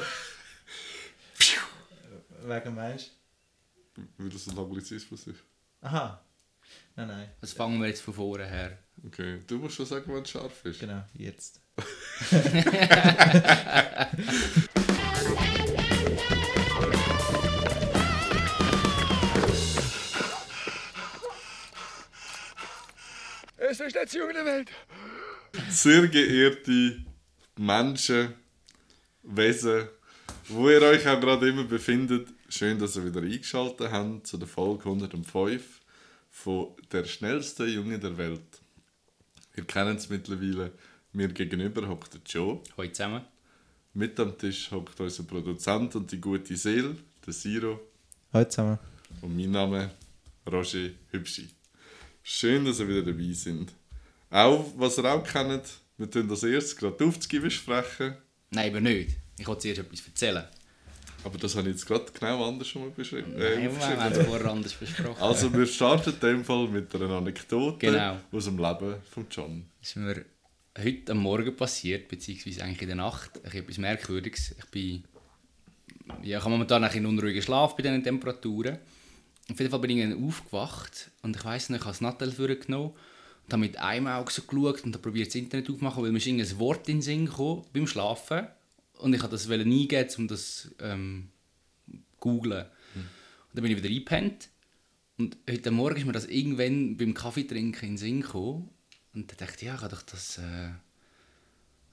Wegen meinst Weil das ein Anglizismus ist. Aha. Nein, nein. Also fangen wir jetzt von vorne her. Okay. Du musst schon sagen, wenn es scharf ist. Genau, jetzt. Es ist letzte Junge der Welt. Sehr geehrte Menschen, Wesen, wo ihr euch auch gerade immer befindet, schön, dass ihr wieder eingeschaltet habt zu der Folge 105 von Der schnellste Junge der Welt. Ihr kennt es mittlerweile. Mir gegenüber hockt der Joe. Heute zusammen. Mit am Tisch hockt unser Produzent und die gute Seele, der Siro. Heute zusammen. Und mein Name Roger Hübschi. Schön, dass ihr wieder dabei sind. Auch, was ihr auch kennt, wir tun das erst gerade die Aufzüge besprechen. Nein, aber nicht. Ich wollte zuerst etwas erzählen. Aber das habe ich jetzt gerade genau anders schon mal beschrieben. Nein, Äh, wir haben es vorher anders besprochen. also wir starten in dem Fall mit einer Anekdote Genau. aus dem Leben von John. Das ist mir heute am Morgen passiert, beziehungsweise eigentlich in der Nacht. Ich habe etwas Merkwürdiges. Ich bin... Ja, ich habe momentan einen unruhigen Schlaf bei diesen Temperaturen. Auf jeden Fall bin ich dann aufgewacht und ich weiss nicht, ich habe das Nattel vorgenommen und habe mit einem Auge so geschaut und probiert das Internet aufzumachen, weil mir ist irgendein Wort in den Sinn gekommen beim Schlafen und ich wollte das eingeben, um das ähm, googlen. Und dann bin ich wieder eingepennt und heute Morgen ist mir das irgendwann beim Kaffeetrinken in den Sinn gekommen und dann dachte ich, ja, ich habe doch das... Äh,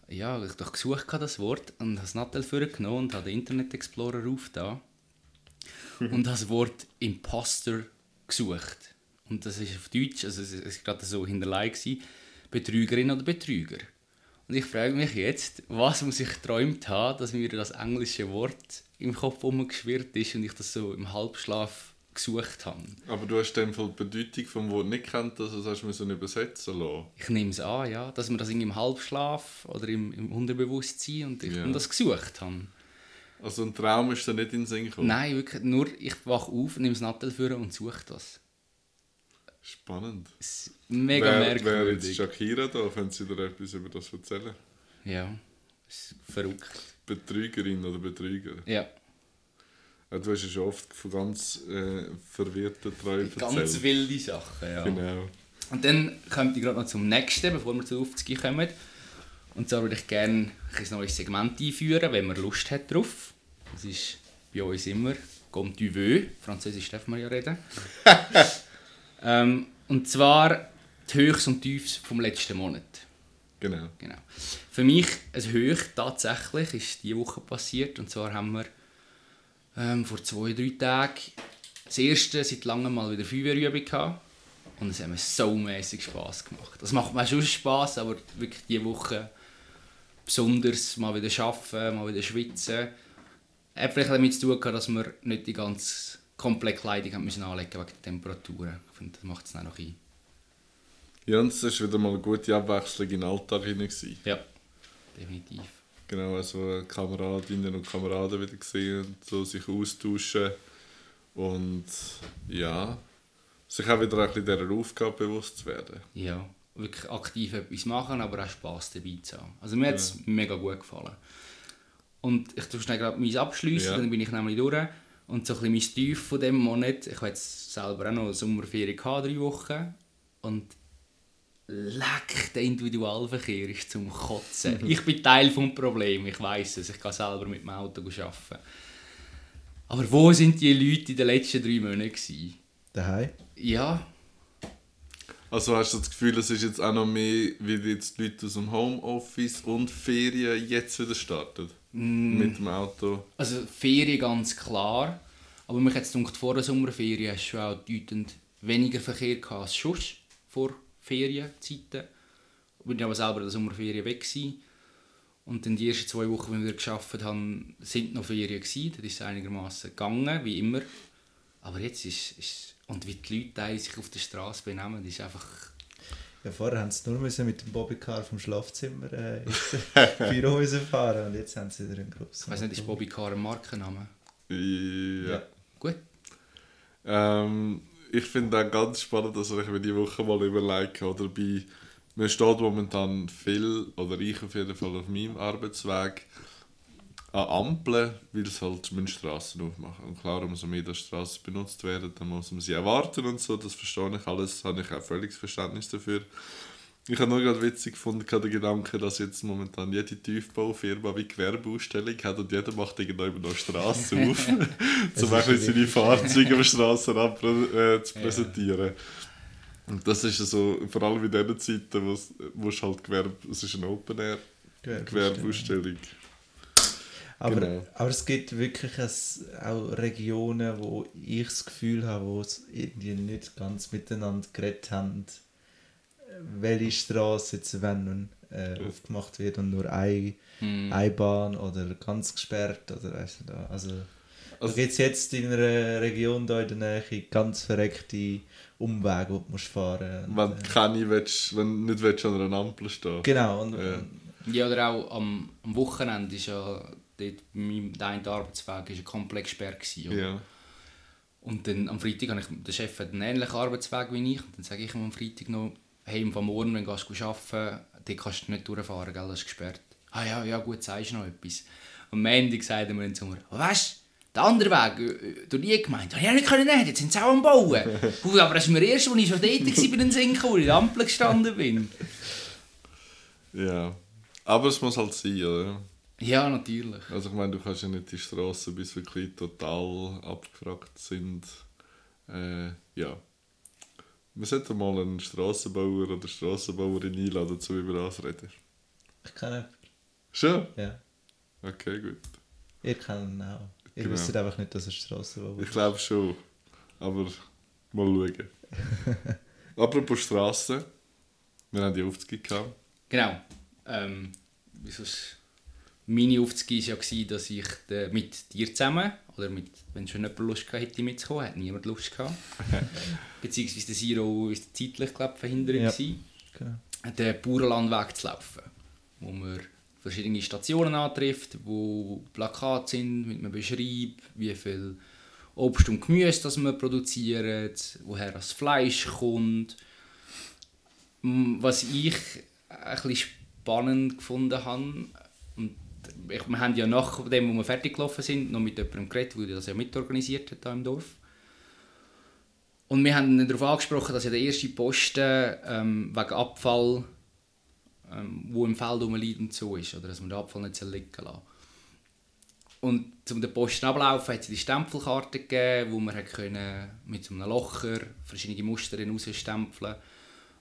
ja, ich habe doch gesucht, das Wort, und habe das Nattel vorgenommen und habe den Internet Explorer aufgetan und das Wort Imposter gesucht. Und das ist auf Deutsch, also es ist gerade so hinterlegt, Betrügerin oder Betrüger. Und ich frage mich jetzt, was muss ich geträumt haben, dass mir das englische Wort im Kopf umgeschwirrt ist und ich das so im Halbschlaf gesucht habe. Aber du hast Fall die Bedeutung vom Wort nicht kennt, also das hast du müssen übersetzen lassen. Ich nehme es an, ja, dass wir das irgendwie im Halbschlaf oder im, im Unterbewusstsein und ich Ja. und das gesucht habe. Also ein Traum ist dir nicht in den Sinn gekommen. Nein, wirklich, nur ich wache auf, nehme das Nattel vor und suche das. Spannend. Es ist mega wer, wer jetzt merkwürdig. Shakira da, wenn sie dir etwas über das erzählen? Ja, ist verrückt. Betrügerin oder Betrüger? Ja, Ja, du hast ja schon oft von ganz äh, verwirrten Träumen ganz erzählt. wilde Sachen, ja. Genau. Und dann kommt ich gerade noch zum nächsten, bevor wir zu 50 kommen. Und zwar würde ich gerne ein neues Segment einführen, wenn man Lust hat drauf. Das ist bei uns immer «Comme tu veux». Französisch darf man ja reden. ähm, und zwar die Höchst und Tiefs vom letzten Monat. Genau. Genau. Für mich ein Höch tatsächlich ist diese Woche passiert. Und zwar haben wir ähm, vor zwei, drei Tagen das erste seit langem mal wieder Feuerwehrübung gehabt. Und es hat mir so mäßig Spass gemacht. Das macht mir schon Spass, aber wirklich diese Woche besonders mal wieder arbeiten, mal wieder schwitzen. Hat vielleicht damit zu tun gehabt, dass wir nicht die ganze komplette Kleidung haben müssen anlegen wegen der Temperaturen. Ich finde, das macht es dann noch ein. Ja, und es war wieder mal eine gute Abwechslung in den Alltag hinein. Ja, definitiv. Genau, also Kameradinnen und Kameraden wieder gesehen und so sich austauschen. Und ja, sich auch wieder ein bisschen dieser Aufgabe bewusst zu werden. Ja, wirklich aktiv etwas machen, aber auch Spass dabei zu haben. Also mir hat es mega gut gefallen. Und ich tue schnell gerade meins abschliessen, Ja. dann bin ich nämlich durch. Und so ein bisschen mein Tief von diesem Monat, ich habe jetzt selber auch noch eine Sommerferien gehabt, drei Wochen. Und leck, der Individualverkehr ist zum Kotzen. ich bin Teil des Problems, ich weiß es, ich kann selber mit dem Auto arbeiten. Aber wo sind die Leute in den letzten drei Monaten? Gewesen? Daheim. Ja, Also hast du das Gefühl, es ist jetzt auch noch mehr, wie jetzt die Leute aus dem Homeoffice und Ferien jetzt wieder starten? Mit dem Auto. Also Ferien ganz klar. Aber mich hat es gedacht, vor der Sommerferien hast du auch bedeutend weniger Verkehr gehabt als sonst vor Ferienzeiten. Ich bin aber selber in der Sommerferien weg gewesen. Und dann die ersten zwei Wochen, die wir gearbeitet haben, sind noch Ferien gewesen. Das ist einigermaßen gegangen, wie immer. Aber jetzt ist, ist und wie die Leute sich auf der Straße benehmen, ist einfach Ja, vorher haben sie nur müssen mit dem Bobbycar vom Schlafzimmer äh, ins Büro fahren und jetzt haben sie wieder einen grossen. ich weiß nicht, ist Bobby Car ein Markenname? Ja. Ja. Gut. Ähm, ich finde auch ganz spannend, dass ich mir die Woche mal überlege, oder bei mir steht momentan viel, oder ich auf jeden Fall auf meinem Arbeitsweg, an Ampeln, weil es halt Straßen aufmachen. Und klar, umso mehr die Straßen benutzt werden, dann muss man sie erwarten und so. Das verstehe ich alles, habe ich auch völliges Verständnis dafür. Ich habe nur gerade witzig gefunden, den Gedanken, dass jetzt momentan jede Tiefbaufirma wie Gewerbeausstellung hat und jeder macht irgendwann noch Straßen auf, um seine Fahrzeuge am Strassenrand äh, zu präsentieren. Ja. Und das ist so, vor allem in diesen Zeiten, wo es halt Gewerbe, es ist eine Open-Air Gewerbeausstellung. Aber, genau. aber es gibt wirklich auch Regionen, wo ich das Gefühl habe, wo es irgendwie nicht ganz miteinander geredet haben, welche Straße jetzt wenn äh, aufgemacht wird und nur eine, hm. eine Bahn oder ganz gesperrt oder weißt du, also, also gibt es jetzt in einer Region da in der Nähe ganz verreckte Umwege, die du musst fahren musst. Wenn, äh, keine willst, wenn du nicht willst, an einer Ampel stehen Genau. Und, ja. ja, oder auch am, am Wochenende ist ja dort bei meinem einen Arbeitsweg ist komplett gesperrt gewesen, ja. Und dann am Freitag habe ich, der Chef hat einen ähnlichen Arbeitsweg wie ich und dann sage ich ihm am Freitag noch, hey, am Morgen, wenn du arbeiten dort kannst du nicht durchfahren, gell, das ist gesperrt. Ah ja, ja gut, sagst du noch etwas. Und am Ende sagt er mir dann zu mir, weißt der andere Weg, äh, durch die Gemeinde, habe ich nicht können nehmen, jetzt sind sie auch am Bauen. aber das ist mir erst, als ich schon dort war, bei den Sinken, wo ich in der Ampel gestanden bin. Ja, aber es muss halt sein, oder? Ja, natürlich. Also ich meine, du kannst ja nicht die Straßen bis wirklich total abgefragt sind. Äh, ja. Wir sollten mal einen Strassenbauer oder Strassenbauerin einladen, zu über das reden. Ich kann nicht. Schon? Ja. Okay, gut. Ihr kennt ihn auch. Ihr genau. wisst einfach nicht, dass er Strassenbauer ist. Ich glaube schon. Aber mal schauen. Apropos Strassen. Wir haben die Aufzüge gehabt. Genau. Ähm, wieso meine Aufzüge war ja, dass ich mit dir zusammen, oder mit, wenn schon jemand Lust hatte, hätte mitzukommen, hat niemand Lust gehabt. Beziehungsweise der Zero war zeitlich glaub, verhindert, ja. genau. den Bauernlandweg zu laufen, wo man verschiedene Stationen antrifft, wo Plakate sind mit einem Beschreib, wie viel Obst und Gemüse das man produziert, woher das Fleisch kommt. Was ich ein bisschen spannend gefunden habe, und wir haben ja nachdem, wir fertig gelaufen sind, noch mit jemandem geredet, der das ja mitorganisiert hat hier im Dorf. Und wir haben darauf angesprochen, dass ja der erste Posten ähm, wegen Abfall, ähm, wo im Feld rumliegt und so ist, oder dass man den Abfall nicht liegen lassen Und um den Posten ablaufen, hat es die Stempelkarte gegeben, wo man mit so einem Locher verschiedene Muster rausstempeln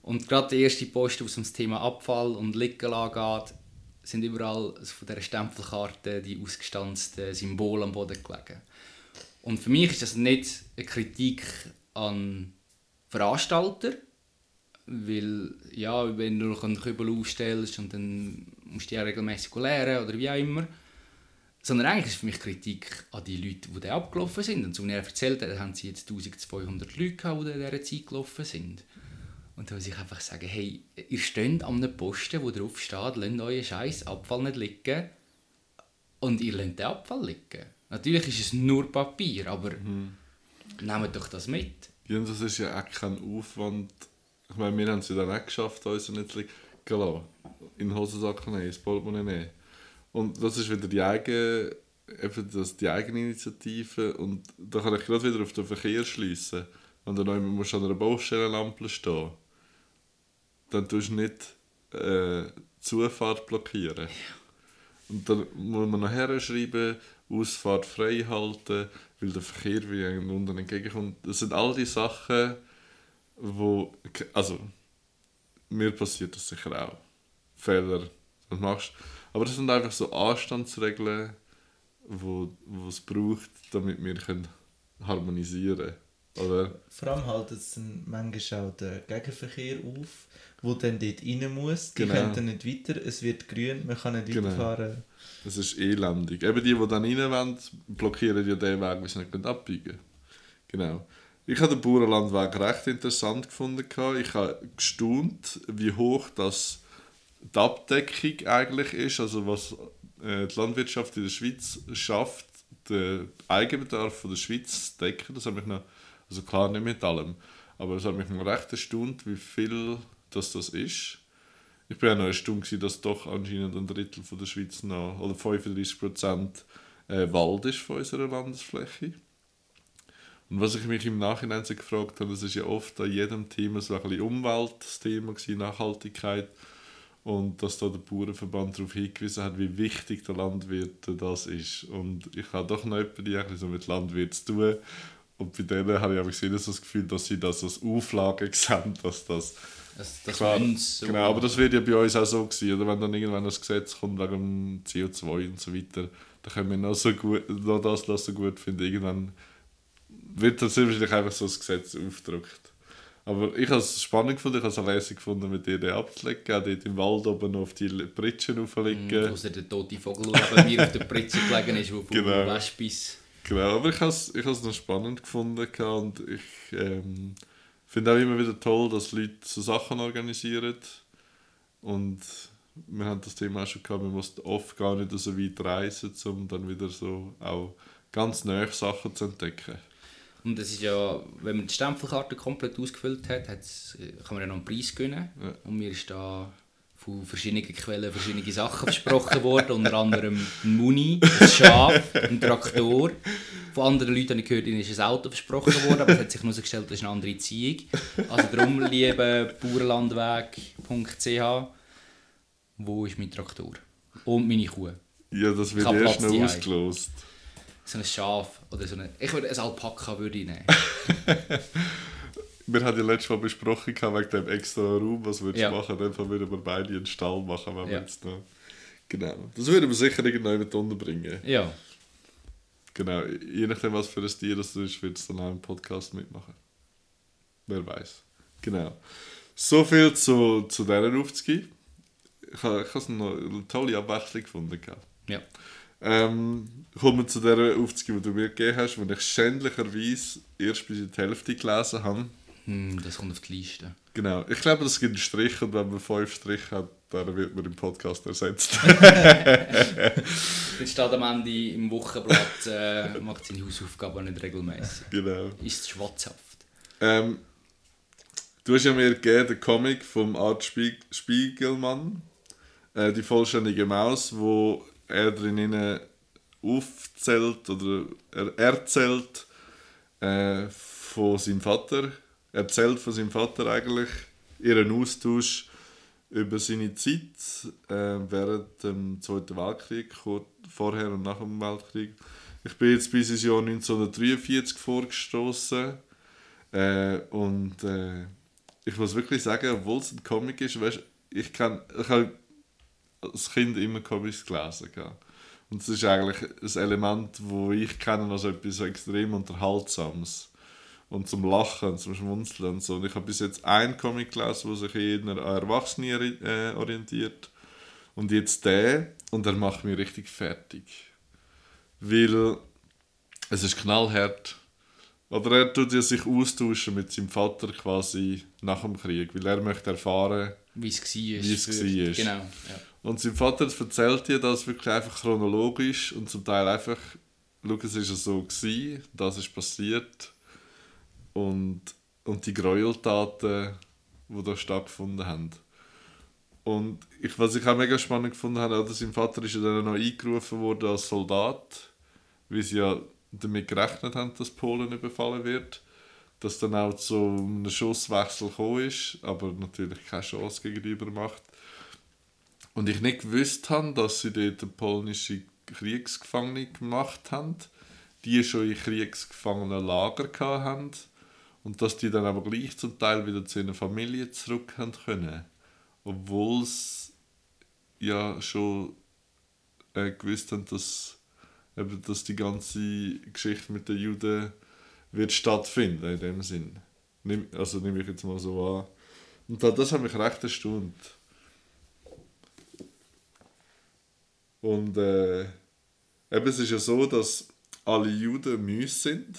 Und gerade der erste Post, um das Thema Abfall und Liegen geht, sind überall von dieser Stempelkarte die ausgestanzten Symbole am Boden gelegen. Und für mich ist das nicht eine Kritik an Veranstalter, weil ja, wenn du noch einen Kübel aufstellst und dann musst du ja regelmäßig lernen oder wie auch immer, sondern eigentlich ist für mich Kritik an die Leute, die da abgelaufen sind. Und wie er erzählt hat, haben sie jetzt 1200 Leute gehabt, die in dieser Zeit gelaufen sind. Und da muss ich einfach sagen, hey, ihr steht an einem Posten, wo drauf steht, lasst euren Scheiß Abfall nicht liegen. Und ihr lasst den Abfall liegen. Natürlich ist es nur Papier, aber mhm. nehmt doch das mit. Ja, und das ist ja auch kein Aufwand. Ich meine, wir haben es ja dann auch geschafft, uns nicht zu liegen. In den Hosensack nehmen, ins Portemonnaie nehmen. Und das ist wieder die eigene, eben das, die eigene Initiative. Und da kann ich gerade wieder auf den Verkehr schließen. Wenn du noch musst an einer Baustellenlampe stehen dann tust du nicht äh, Zufahrt blockieren. Und dann muss man nachher schreiben, Ausfahrt frei halten, weil der Verkehr wie unten entgegenkommt. Das sind all die Sachen, wo, also, mir passiert das sicher auch. Fehler, das machst Aber das sind einfach so Anstandsregeln, wo, wo es braucht, damit wir können harmonisieren können. Oder? Vor allem haltet es dann manchmal auch den Gegenverkehr auf, der dann dort rein muss. Die genau. können dann nicht weiter, es wird grün, man kann nicht genau. weiterfahren. Das ist elendig. Eben die, die dann rein wollen, blockieren ja den Weg, weil sie nicht abbiegen können. Genau. Ich habe den Bauernlandweg recht interessant gefunden. Ich habe gestaunt, wie hoch das die Abdeckung eigentlich ist, also was äh, die Landwirtschaft in der Schweiz schafft, den Eigenbedarf der Schweiz zu decken. Das habe ich noch also klar nicht mit allem. Aber es hat mich mal recht erstaunt, wie viel das, das ist. ich bin auch noch erstaunt, dass doch anscheinend ein Drittel von der Schweiz noch, oder 35 Prozent äh, Wald ist von unserer Landesfläche. Und was ich mich im Nachhinein so gefragt habe, das ist ja oft an jedem Thema so ein bisschen Umwelt das Thema Nachhaltigkeit. Und dass da der Bauernverband darauf hingewiesen hat, wie wichtig der Landwirt das ist. Und ich habe doch noch jemanden, die so mit Landwirt zu tun. Und bei denen habe ich aber gesehen, das Gefühl, dass sie das als Auflage sehen, dass das Das, das Klar, so genau, aber das wird ja bei uns auch so gewesen, oder wenn dann irgendwann das Gesetz kommt wegen dem CO2 und so weiter, dann können wir noch so gut, noch das, das so gut finden, irgendwann wird das wahrscheinlich einfach so das Gesetz aufgedrückt. Aber ich habe es spannend gefunden, ich habe es auch lässig gefunden, mit dir den abzulegen, auch dort im Wald oben auf die Pritschen auflegen. Außer der tote Vogel, der neben mir auf der Pritze gelegen ist, Genau. genau. Wespis... Genau, aber ich habe es ich noch spannend gefunden und ich ähm, finde auch immer wieder toll, dass Leute so Sachen organisieren und wir haben das Thema auch schon gehabt, man muss oft gar nicht so weit reisen, um dann wieder so auch ganz neue Sachen zu entdecken. Und das ist ja, wenn man die Stempelkarte komplett ausgefüllt hat, äh, kann man ja noch einen Preis gewinnen. Ja. Und mir ist da von verschiedenen Quellen verschiedene Sachen versprochen worden, unter anderem ein Muni, ein Schaf, ein Traktor. Von anderen Leuten habe ich gehört, ihnen ist ein Auto versprochen worden, aber es hat sich herausgestellt, das ist eine andere Ziehung. Also darum, liebe bauerlandweg.ch, wo ist mein Traktor? Und meine Kuh. Ja, das wird erst Platz noch ausgelost. So ein Schaf oder so eine... Ich würde ein Alpaka würde ich nehmen. Wir haben ja letztes Mal besprochen wegen dem extra Raum, was würdest du Ja. machen? In dem Fall würden wir beide einen Stall machen, wenn wir Ja. jetzt noch... Genau. Das würden wir sicher irgendwann mit unterbringen. Ja. Genau, je nachdem, was für ein Tier das ist, wird es dann auch im Podcast mitmachen. Wer weiß. Genau. So viel zu, zu dieser Aufzüge. Ich habe eine tolle Abwechslung gefunden. Ja. Ähm, kommen wir zu dieser Aufzüge, die du mir gegeben hast, die ich schändlicherweise erst bis in die Hälfte gelesen habe. Hm, das kommt auf die Liste. Genau. Ich glaube, es gibt einen Strich und wenn man fünf Striche hat, dann wird man im Podcast ersetzt. Jetzt steht am Ende im Wochenblatt, äh, macht seine Hausaufgaben nicht regelmäßig. genau. Ist schwatzhaft. Ähm, du hast ja mir gegeben, den Comic vom Art Spieg Spiegelmann, äh, die vollständige Maus, wo er drinnen aufzählt oder er erzählt äh, von seinem Vater, erzählt von seinem Vater eigentlich ihren Austausch über seine Zeit äh, während dem Zweiten Weltkrieg, vorher und nach dem Weltkrieg. Ich bin jetzt bis ins Jahr 1943 vorgestoßen äh, und äh, ich muss wirklich sagen, obwohl es ein Comic ist, weißt, ich kann, ich habe als Kind immer Comics gelesen. gell. Und es ist eigentlich ein Element, wo ich kenne als etwas extrem Unterhaltsames. Und zum Lachen, zum Schmunzeln und so. Und ich habe bis jetzt einen Comic gelesen, der sich eher an Erwachsene ori- äh, orientiert. Und jetzt der, und er macht mich richtig fertig. Weil es ist knallhart. Oder er tut ja sich austauschen mit seinem Vater quasi nach dem Krieg, weil er möchte erfahren, Wie es war. Wie es war. Genau. Ja. und sein Vater erzählt dir das wirklich einfach chronologisch und zum Teil einfach, schau, es ist ja so gewesen, das ist passiert und, und die Gräueltaten, die da stattgefunden haben. Und ich, was ich auch mega spannend gefunden habe, oder sein Vater ist ja dann noch eingerufen worden als Soldat, weil sie ja damit gerechnet haben, dass Polen überfallen wird. Dass dann auch zu einem Schusswechsel gekommen ist, aber natürlich keine Chance gegenüber macht. Und ich nicht gewusst habe, dass sie dort polnische Kriegsgefangene gemacht haben, die schon in Kriegsgefangenenlager hatten und dass die dann aber gleich zum Teil wieder zu ihren Familien zurück können. Obwohl es ja schon äh, gewusst haben, dass, eben, dass die ganze Geschichte mit den Juden wird stattfinden, in dem Sinn. Nimm, also nehme ich jetzt mal so an. Und da- das hat mich recht erstaunt. Und äh, eben, es ist ja so, dass alle Juden Mäuse sind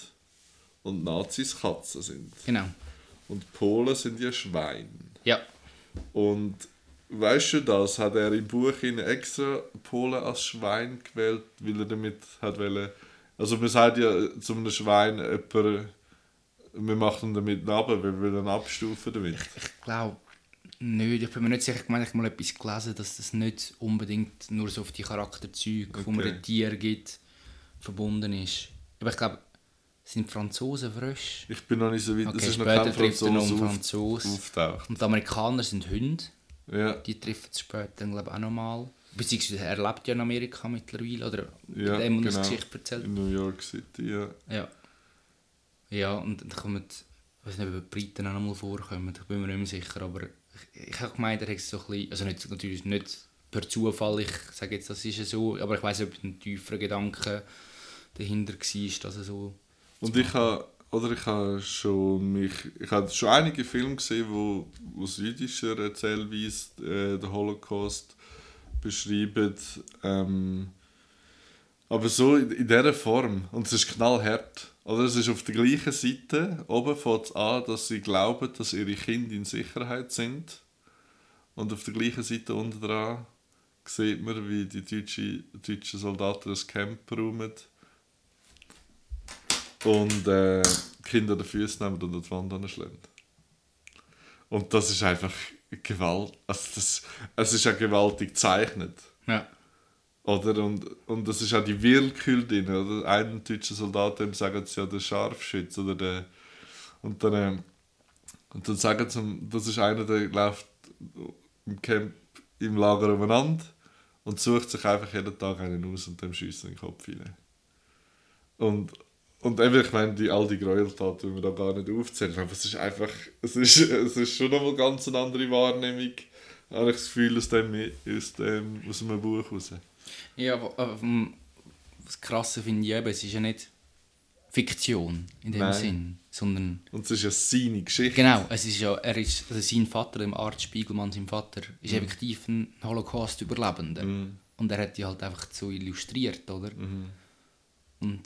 und Nazis Katzen sind. Genau. Und Polen sind ja Schweine. Ja. Und weißt du das, hat er im Buch in extra Polen als Schwein gewählt, weil er damit hat wollen, also man sagt ja zu einem Schwein, jemand, wir machen damit runter, wir wollen ihn abstufen damit. Ich glaube, nicht. Ich bin mir nicht sicher, ich meine, ich habe mal etwas gelesen, dass das nicht unbedingt nur so auf die Charakterzüge, okay. die man den Tieren gibt, verbunden ist. Aber ich glaube, sind Franzosen frisch? Ich bin noch nicht so weit. Okay, es ist noch später kein trifft er noch Franzose auf, Franzose. auftaucht. Und die Amerikaner sind Hunde. Ja, Die treffen es später, glaube ich, auch nochmal. Beziehungsweise er lebt ja in Amerika mittlerweile. Oder ja dem genau. Geschichte erzählt. In New York City, ja. Ja. Ja, und dann kommen, ich weiß nicht, ob die Briten auch noch mal vorkommen, ich bin mir nicht mehr sicher, aber ich, ich habe gemeint, er hat so ein bisschen, also nicht, natürlich nicht per Zufall, ich sage jetzt, das ist ja so, aber ich weiß nicht, ob ein tieferer Gedanke dahinter war, dass er so... Und ich habe, oder ich habe schon mich, ich habe schon einige Filme gesehen, wo aus jüdischer Erzählweise äh, den Holocaust beschreiben. Ähm, aber so in, in dieser Form. Und es ist knallhart. Oder es ist auf der gleichen Seite. Oben fängt es an, dass sie glauben, dass ihre Kinder in Sicherheit sind. Und auf der gleichen Seite unten dran sieht man, wie die deutschen, deutschen Soldaten das Camp räumen und äh, Kinder den Füße nehmen und an die Wand anschlagen. Und das ist einfach Gewalt. Also das, es ist ja gewaltig gezeichnet. Ja. Oder? Und, und das ist auch die Willkür drin. Oder? Einen deutschen Soldat, dem sagen sie ja der Scharfschütz. Oder der, und, dann, ähm, und dann sagen sie, das ist einer, der läuft im Camp im Lager umeinander und sucht sich einfach jeden Tag einen aus und dem schießt in den Kopf rein. Und, und eben, ich meine, die, all die Gräueltaten, die wir da gar nicht aufzählen, aber es ist einfach, es ist, es ist schon nochmal ganz eine andere Wahrnehmung, habe ich das Gefühl, aus dem, aus dem, aus einem Buch raus. Ja, aber, ähm, das Krasse finde ich eben, es ist ja nicht Fiktion in dem Nein. Sinn, sondern Und es ist ja seine Geschichte. Genau, es ist ja, er ist, also sein Vater, dem Arzt Spiegelmann, sein Vater, ist Mhm. effektiv ein Holocaust-Überlebender. Und er hat die halt einfach so illustriert, oder? Mhm. Und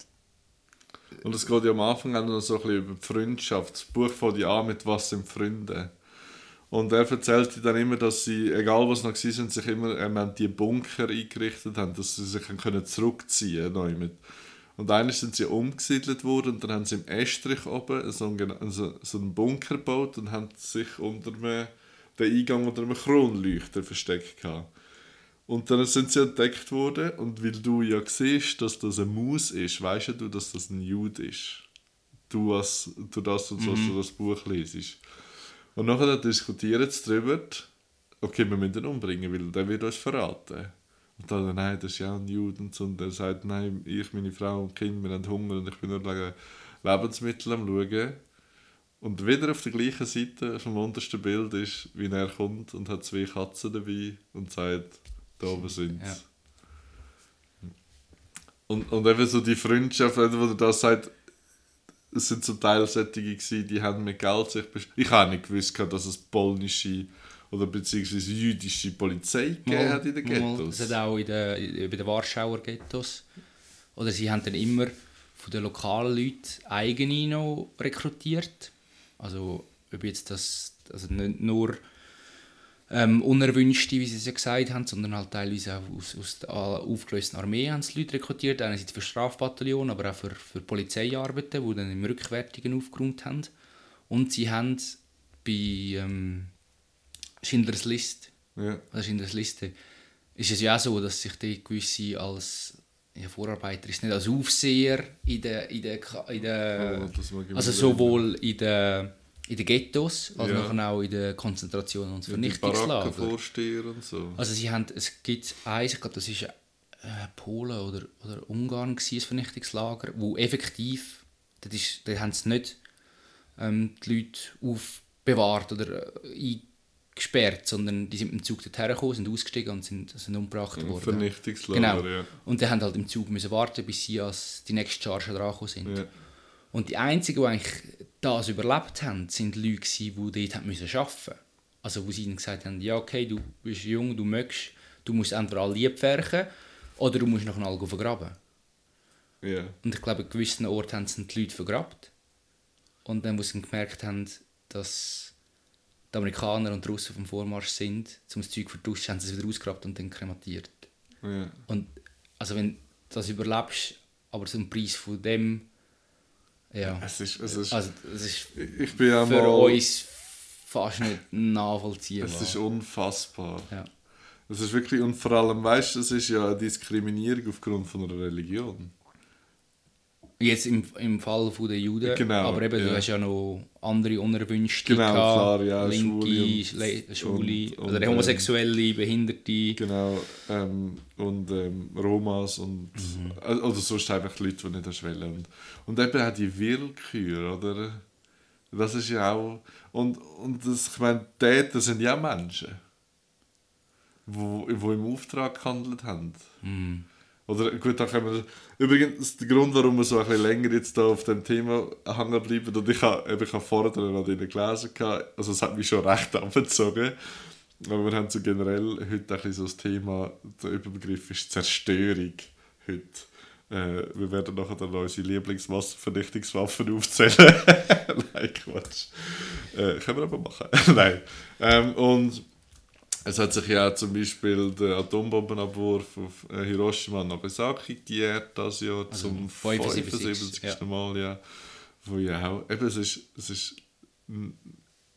Und es geht ja am Anfang auch noch so ein bisschen über die Freundschaft. Das Buch fängt ja an mit «Was sind Freunde?» Und er erzählt dann immer, dass sie, egal was noch sind, sich immer ähm, die Bunker eingerichtet haben, dass sie sich können zurückziehen können. Und eines sind sie umgesiedelt worden und dann haben sie im Estrich oben so einen, so einen Bunker gebaut und haben sich unter einem, den Eingang unter einem Kronleuchter versteckt gehabt. Und dann sind sie entdeckt worden und weil du ja siehst, dass das eine Maus ist, weißt du, dass das ein Jude ist. Du, als, du das und so, dass du das Buch lesest. Und nachher diskutieren sie darüber, okay, wir müssen ihn umbringen, weil der wird uns verraten. Und dann, nein, das ist ja ein Jude und so. Und er sagt, nein, ich, meine Frau und Kind, wir haben Hunger und ich bin nur wegen Lebensmittel am schauen. Und wieder auf der gleichen Seite vom untersten Bild ist, wie er kommt und hat zwei Katzen dabei und sagt, da oben sind sie. Ja. Und, und eben so die Freundschaft, wo du da sagt, es sind zum Teil solche gewesen, die haben mit Geld sich Ich habe nicht gewusst, dass es polnische oder beziehungsweise jüdische Polizei gegeben hat in den Ghettos. Es hat auch in den, in- bei den Warschauer Ghettos. Oder sie haben dann immer von den lokalen Leuten eigene noch rekrutiert. Also ob jetzt das, also nicht nur ähm, unerwünschte, wie sie es ja gesagt haben, sondern halt teilweise auch aus, aus der aufgelösten Armee haben sie Leute rekrutiert, einerseits für Strafbataillon, aber auch für, für Polizeiarbeiten, die dann im Rückwärtigen aufgeräumt haben. Und sie haben bei ähm, Schindlers List, Ja. also Schindlers Liste, ist es ja auch so, dass sich die gewisse als ja, Vorarbeiter ist nicht als Aufseher in der, in der, in der Oh, also sowohl in den in den Ghettos als Ja. nachher auch in den Konzentrationen und Vernichtungslagern. Und so. Also sie haben, es gibt eins, ich glaube das ist äh, Polen oder, oder Ungarn gewesen, ein Vernichtungslager, wo effektiv, das ist, da haben sie nicht ähm, die Leute aufbewahrt oder äh, eingesperrt, sondern die sind mit dem Zug dorthin gekommen, sind ausgestiegen und sind, sind umgebracht worden. Vernichtungslager, Genau. ja. Und die haben halt im Zug müssen warten, bis sie als die nächste Charge dran sind. Ja. Und die einzigen, die eigentlich das überlebt haben, sind Leute, gewesen, die dort haben müssen arbeiten mussten. Also wo sie ihnen gesagt haben, ja okay, du bist jung, du möchtest, du musst entweder alle lieb pferchen oder du musst nachher alle vergraben. ja. Und ich glaube, an gewissen Orten haben sie die Leute vergrabt. Und dann, wo sie gemerkt haben, dass die Amerikaner und die Russen vom Vormarsch sind, um das Zeug vertuschen, haben sie es wieder ausgegrabt und dann krematiert. ja. Und also wenn du das überlebst, aber zum Preis von dem, ja, Es ist, es ist, also es ist ich bin ja für mal... uns fast nicht nachvollziehbar. Es ist unfassbar. Ja. Es ist wirklich, und vor allem, weißt du, es ist ja eine Diskriminierung aufgrund von einer Religion. Jetzt im, im Fall von der Juden, Genau, aber eben, ja. du hast ja noch andere Unerwünschte, Genau, gehabt, klar, ja, Linke, Schwule und- Schwule, und- und, oder ähm, Homosexuelle, Behinderte. Genau, ähm, und ähm, Romas und Mhm. äh, oder sonst einfach Leute, die nicht wollen. Und, und eben auch die Willkür, oder? Das ist ja auch. Und, und das, ich meine, Täter sind ja Menschen, wo, wo im Auftrag gehandelt haben. Mhm. Oder gut, da können wir. Übrigens, der Grund, warum wir so ein bisschen länger jetzt da auf dem Thema hängen bleiben, und ich habe, ich habe vorher dann noch drinnen gelesen, also es hat mich schon recht abgezogen. Aber wir haben so generell heute ein bisschen so das Thema, der Überbegriff ist Zerstörung heute. Äh, wir werden nachher dann unsere Lieblingswasservernichtungswaffen aufzählen. Nein, Quatsch. Äh, können wir aber machen. Nein. Ähm, und es hat sich ja zum Beispiel der Atombombenabwurf auf äh, Hiroshima und Nagasaki gejährt das Jahr zum 75. 75. ja. Mal, ja. Wo ja auch, eben, es ist, es ist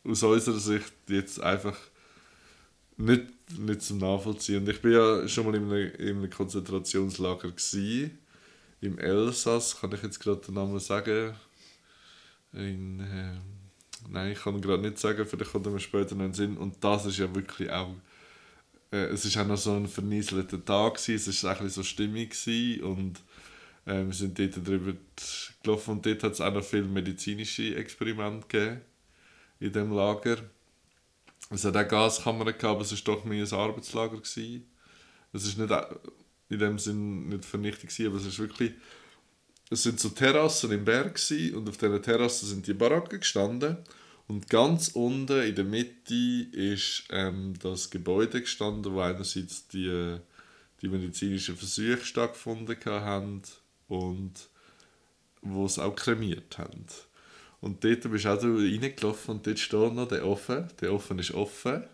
aus unserer Sicht jetzt einfach nicht, nicht zum Nachvollziehen. Ich bin ja schon mal in einem, in einem Konzentrationslager gewesen, im Elsass, kann ich jetzt gerade den Namen sagen. In, ähm, nein, ich kann gerade nicht sagen, vielleicht kommt mir später noch in den Sinn. Und das ist ja wirklich auch, äh, es ist auch noch so ein vernieselter Tag gewesen, es war auch ein so stimmig und äh, wir sind dort drüber gelaufen und dort hat es auch noch viele medizinische Experimente gegeben in dem Lager. Es hat auch Gaskammern gehabt, aber es war doch mehr ein Arbeitslager. Gewesen. Es ist nicht äh, in dem Sinn nicht vernichtet gewesen, aber es ist wirklich es sind so Terrassen im Berg und auf diesen Terrassen sind die Baracken gestanden und ganz unten in der Mitte ist ähm, das Gebäude gestanden, wo einerseits die, die medizinischen Versuche stattgefunden haben und wo es auch kremiert haben. Und dort bist du auch reingelaufen und dort steht noch der Ofen. Der Ofen ist offen.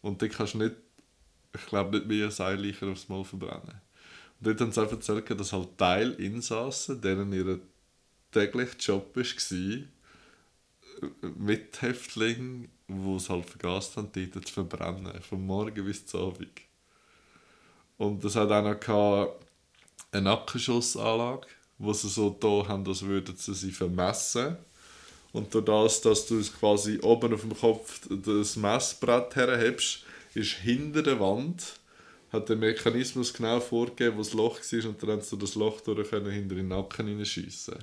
Und dort kannst du nicht, ich glaube, nicht mehr Seilleichen aufs Mal verbrennen. Und dort haben sie auch erzählt, dass halt Teil Insassen, deren ihr täglicher Job war, Mithäftlinge, die es halt vergast haben, dort zu verbrennen. Von morgen bis zum Abend. Und das hat auch noch eine Nackenschussanlage, wo sie so da haben, als würden sie sie vermessen. Und durch das, dass du es quasi oben auf dem Kopf das Messbrett herhebst, ist hinter der Wand hat der Mechanismus genau vorgegeben, wo das Loch war und dann sie durch das Loch durch hinter den Nacken hineinschiessen.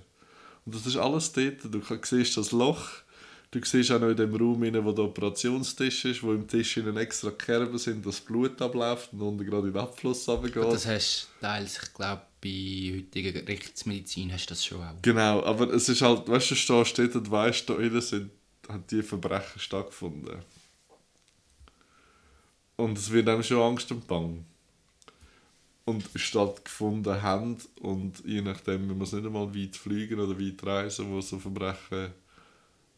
Und das ist alles dort. Du siehst das Loch, du siehst auch noch in dem Raum, rein, wo der Operationstisch ist, wo im Tisch innen extra Kerben sind, dass Blut abläuft und unten gerade in den Abfluss runtergeht. Das hast du teils, ich glaube, bei heutiger Rechtsmedizin hast du das schon auch. Genau, aber es ist halt, weißt du, stehst dort und weißt, da innen sind, haben die Verbrechen stattgefunden. Und es wird einem schon Angst und Bang. Und stattgefunden haben und je nachdem, man muss nicht einmal weit fliegen oder weit reisen, wo so Verbrechen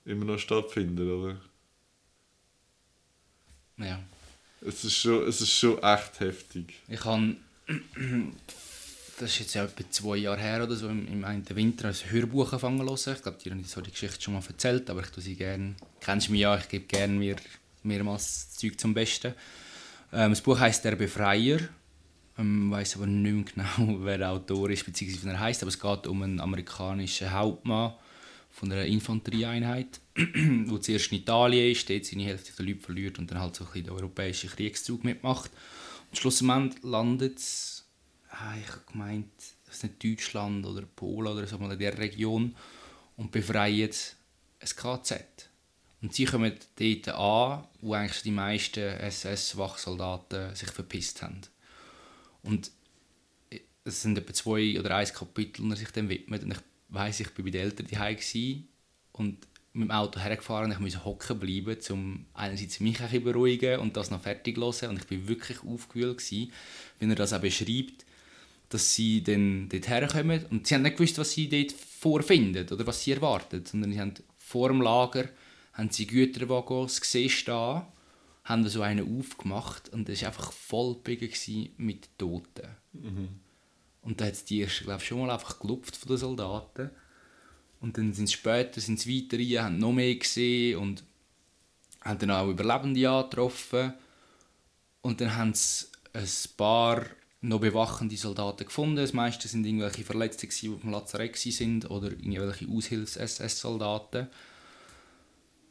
immer noch stattfinden, oder? Ja. Es ist schon, es ist schon echt heftig. Ich habe, das ist jetzt ja etwa zwei Jahre her oder so, im, im einen Winter ein Hörbuch angefangen zu hören. Ich glaube, dir habe ich so die Geschichte schon mal erzählt, aber ich tue sie gerne. Kennst du mich ja, ich gebe gerne mir mehrmals das Zeug zum Besten. Ähm, das Buch heißt Der Befreier. Ähm, weiß aber nicht mehr genau, wer der Autor ist, beziehungsweise wie er heißt, aber es geht um einen amerikanischen Hauptmann von einer Infanterieeinheit, der zuerst in Italien ist, dort seine Hälfte der Leute verliert und dann halt so ein den europäischen Kriegszug mitmacht. Und schlussendlich landet es, ah, ich habe gemeint, ist nicht Deutschland oder Polen oder so mal in der Region und befreit ein KZ. Und sie kommen dort an, wo eigentlich die meisten SS-Wachsoldaten sich verpisst haben. Und es sind etwa zwei oder ein Kapitel, er sich dem widmet. Und ich weiss, ich war bei den Eltern daheim und mit dem Auto hergefahren. Ich musste hocken bleiben, um einerseits mich ein beruhigen und das noch fertig zu hören. Und ich war wirklich aufgewühlt, gewesen, wenn er das auch beschreibt, dass sie dann dort herkommen. Und sie haben nicht gewusst, was sie dort vorfinden oder was sie erwarten, sondern sie haben vor dem Lager haben sie Güterwaggons gesehen stehen, haben so einen aufgemacht und es war einfach voll mit Toten. Und da hat es die glaube schon mal einfach gelupft von den Soldaten. Und dann sind sie später sind sie weiter rein, haben noch mehr gesehen und haben dann auch Überlebende angetroffen und dann haben sie ein paar noch bewachende Soldaten gefunden. Das meiste sind irgendwelche Verletzte, die auf dem Lazarett sind oder irgendwelche Aushilfs-SS-Soldaten.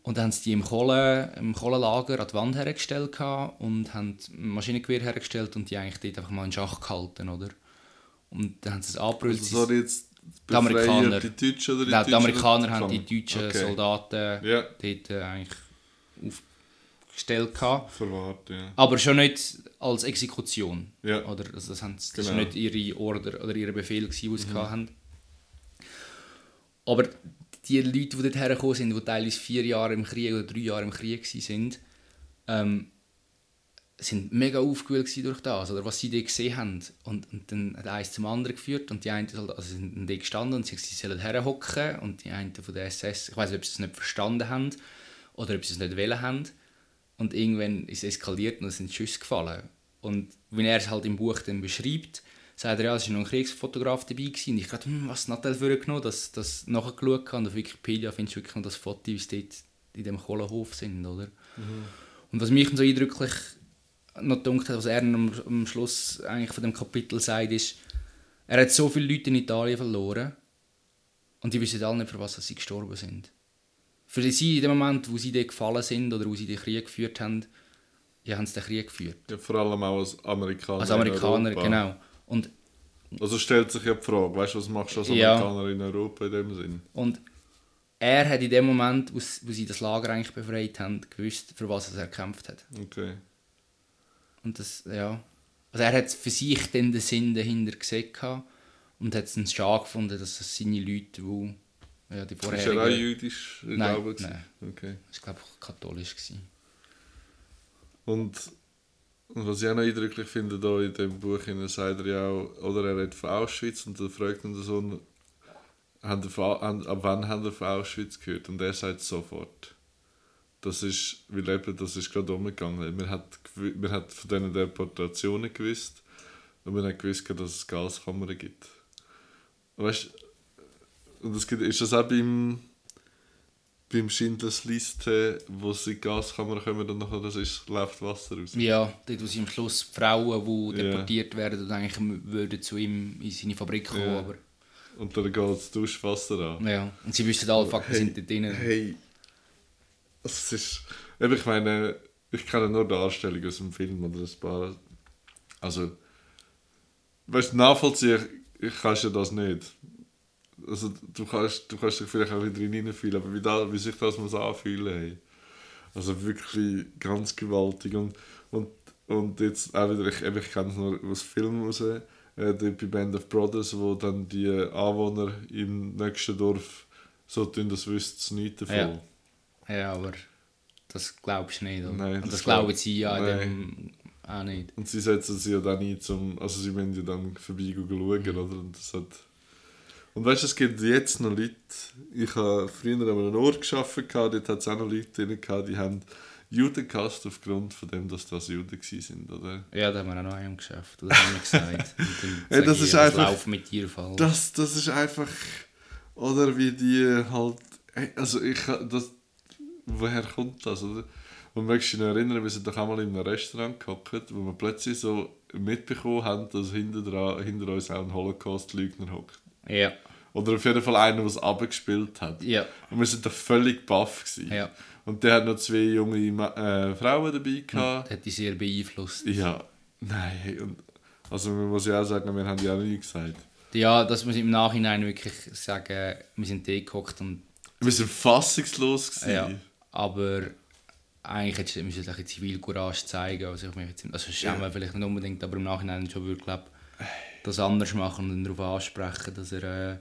Und dann haben sie die im, Kohle, im Kohlenlager an die Wand hergestellt und haben Maschinengewehr hergestellt und die eigentlich dort einfach mal in Schach gehalten, oder? Und dann haben sie es angebrüllt. Also soll jetzt die Amerikaner, die Deutschen oder die, Nein, die Amerikaner haben die deutschen Okay. Soldaten Ja. dort äh, eigentlich aufgestellt gehabt. Verwahrt, ja. Aber schon nicht als Exekution. Ja. Oder, also das, haben, das Genau. war nicht ihre Order oder ihre Befehl, gewesen, die sie gehabt haben. Aber die Leute, die dort hergekommen sind, die teilweise vier Jahre im Krieg oder drei Jahre im Krieg waren, ähm, sind mega aufgewühlt durch das, oder was sie dort gesehen haben. Und, und dann hat eins zum anderen geführt und die einen also sie sind dort gestanden und sie, sie sollen herhocken und die einen von der SS, ich weiß nicht, ob sie es nicht verstanden haben oder ob sie es nicht wollen haben. Und irgendwann ist es eskaliert und es sind Schüsse gefallen. Und wenn er es halt im Buch dann beschreibt, sagt er, ja, es war noch ein Kriegsfotograf dabei gewesen. Und ich dachte, hm, was hat Nattel für genommen, dass das nachgeschaut habe. Und auf Wikipedia findest du wirklich noch das Foto, wie sie dort in dem Kohlenhof sind, oder? Und was mich so eindrücklich noch gedacht hat, was er am, am Schluss eigentlich von dem Kapitel sagt, ist, er hat so viele Leute in Italien verloren und die wissen alle nicht, für was sie gestorben sind. Für sie in dem Moment, wo sie dort gefallen sind oder wo sie den Krieg geführt haben, ja, haben sie den Krieg geführt. ja. Vor allem auch als Amerikaner. Als Amerikaner, genau. Und, Also stellt sich ja die Frage, weißt du, was machst du als Ja. Amerikaner in Europa in dem Sinn? und er hat in dem Moment, wo sie das Lager eigentlich befreit haben, gewusst, für was er gekämpft hat. Okay. Und das, ja. Also er hat für sich dann den Sinn dahinter gesehen und hat es schade gefunden, dass das seine Leute, die ja, die Ist er auch jüdisch in Nein, Glaube nein. Okay. Das war, glaube ich, katholisch. Gewesen. Und, und was ich auch noch eindrücklich finde, da in dem Buch sagt er ja auch, oder er redet von Auschwitz und dann fragt ihn der Sohn, ab wann haben ihr von Auschwitz gehört? Und er sagt sofort. Das ist, weil eben, das ist gerade umgegangen. Man hat, man hat von diesen Deportationen gewusst und man hat gewusst, dass es Gaskammern gibt. Weißt und das gibt, ist das auch beim, beim Schindlers Liste, wo sie in die Gaskammer kommen und nachher das ist, läuft Wasser raus? Ja, dort, wo sie am Schluss die Frauen, die deportiert werden, und eigentlich würden zu ihm in seine Fabrik kommen. Ja. Aber, Und dann geht das Duschwasser an. ja. Und sie wissen alle, fuck, wir Hey, sind dort drin. Hey, es ist. Ich meine, ich kenne nur Darstellungen aus dem Film oder ein paar. Also, weißt du, nachvollziehen ich kannst ja das nicht. Also, du kannst, du kannst dich vielleicht auch wieder hineinfühlen, aber wie, da, wie sich das muss anfühlen, hey. Also wirklich ganz gewaltig. Und, und, und jetzt auch wieder, ich, ich kenne es nur aus Film raus, äh, bei Band of Brothers, wo dann die Anwohner im nächsten Dorf so tun, das wüssten sie nicht davon. Ja. Ja, aber das glaubst du nicht. Oder? Nein, und das das glaub- glauben sie ja dem auch nicht. Und sie setzen sie ja dann ein zum, also sie wollen ja dann vorbei schauen, oder? Und, das hat und weißt du, es gibt jetzt noch Leute, ich habe früher an einem Ort gearbeitet, dort hat es auch noch Leute drin gehabt, die haben Juden gehasst aufgrund von dem, dass das Juden sind, oder? Ja, da haben wir auch noch einen geschafft. Das haben wir gesagt. Und dann Hey, sag das ich, ist ja, einfach- Lauf mit dir falsch. Das, das ist einfach, oder wie die halt, also ich, das, woher kommt das, oder? Und möchtest du dich noch erinnern, wir sind doch einmal in einem Restaurant gehockt, wo wir plötzlich so mitbekommen haben, dass hinter, dran, hinter uns auch ein Holocaust-Leugner hockt. Ja, Oder auf jeden Fall einer, der es abgespielt hat. ja, Und wir sind da völlig baff gewesen. ja. Und der hat noch zwei junge äh, Frauen dabei gehabt. Das hat dich sehr beeinflusst. Ja, nein. Und, also man muss ja auch sagen, wir haben ja auch nie gesagt. Ja, das muss ich im Nachhinein wirklich sagen. Wir sind da gehockt und Wir sind fassungslos gewesen. ja, aber eigentlich du müssen du ein Zivilcourage zeigen. Also, ich mich jetzt, also schämen wir vielleicht nicht unbedingt, aber im Nachhinein schon würde glaub, das anders machen und ihn darauf ansprechen, dass er äh,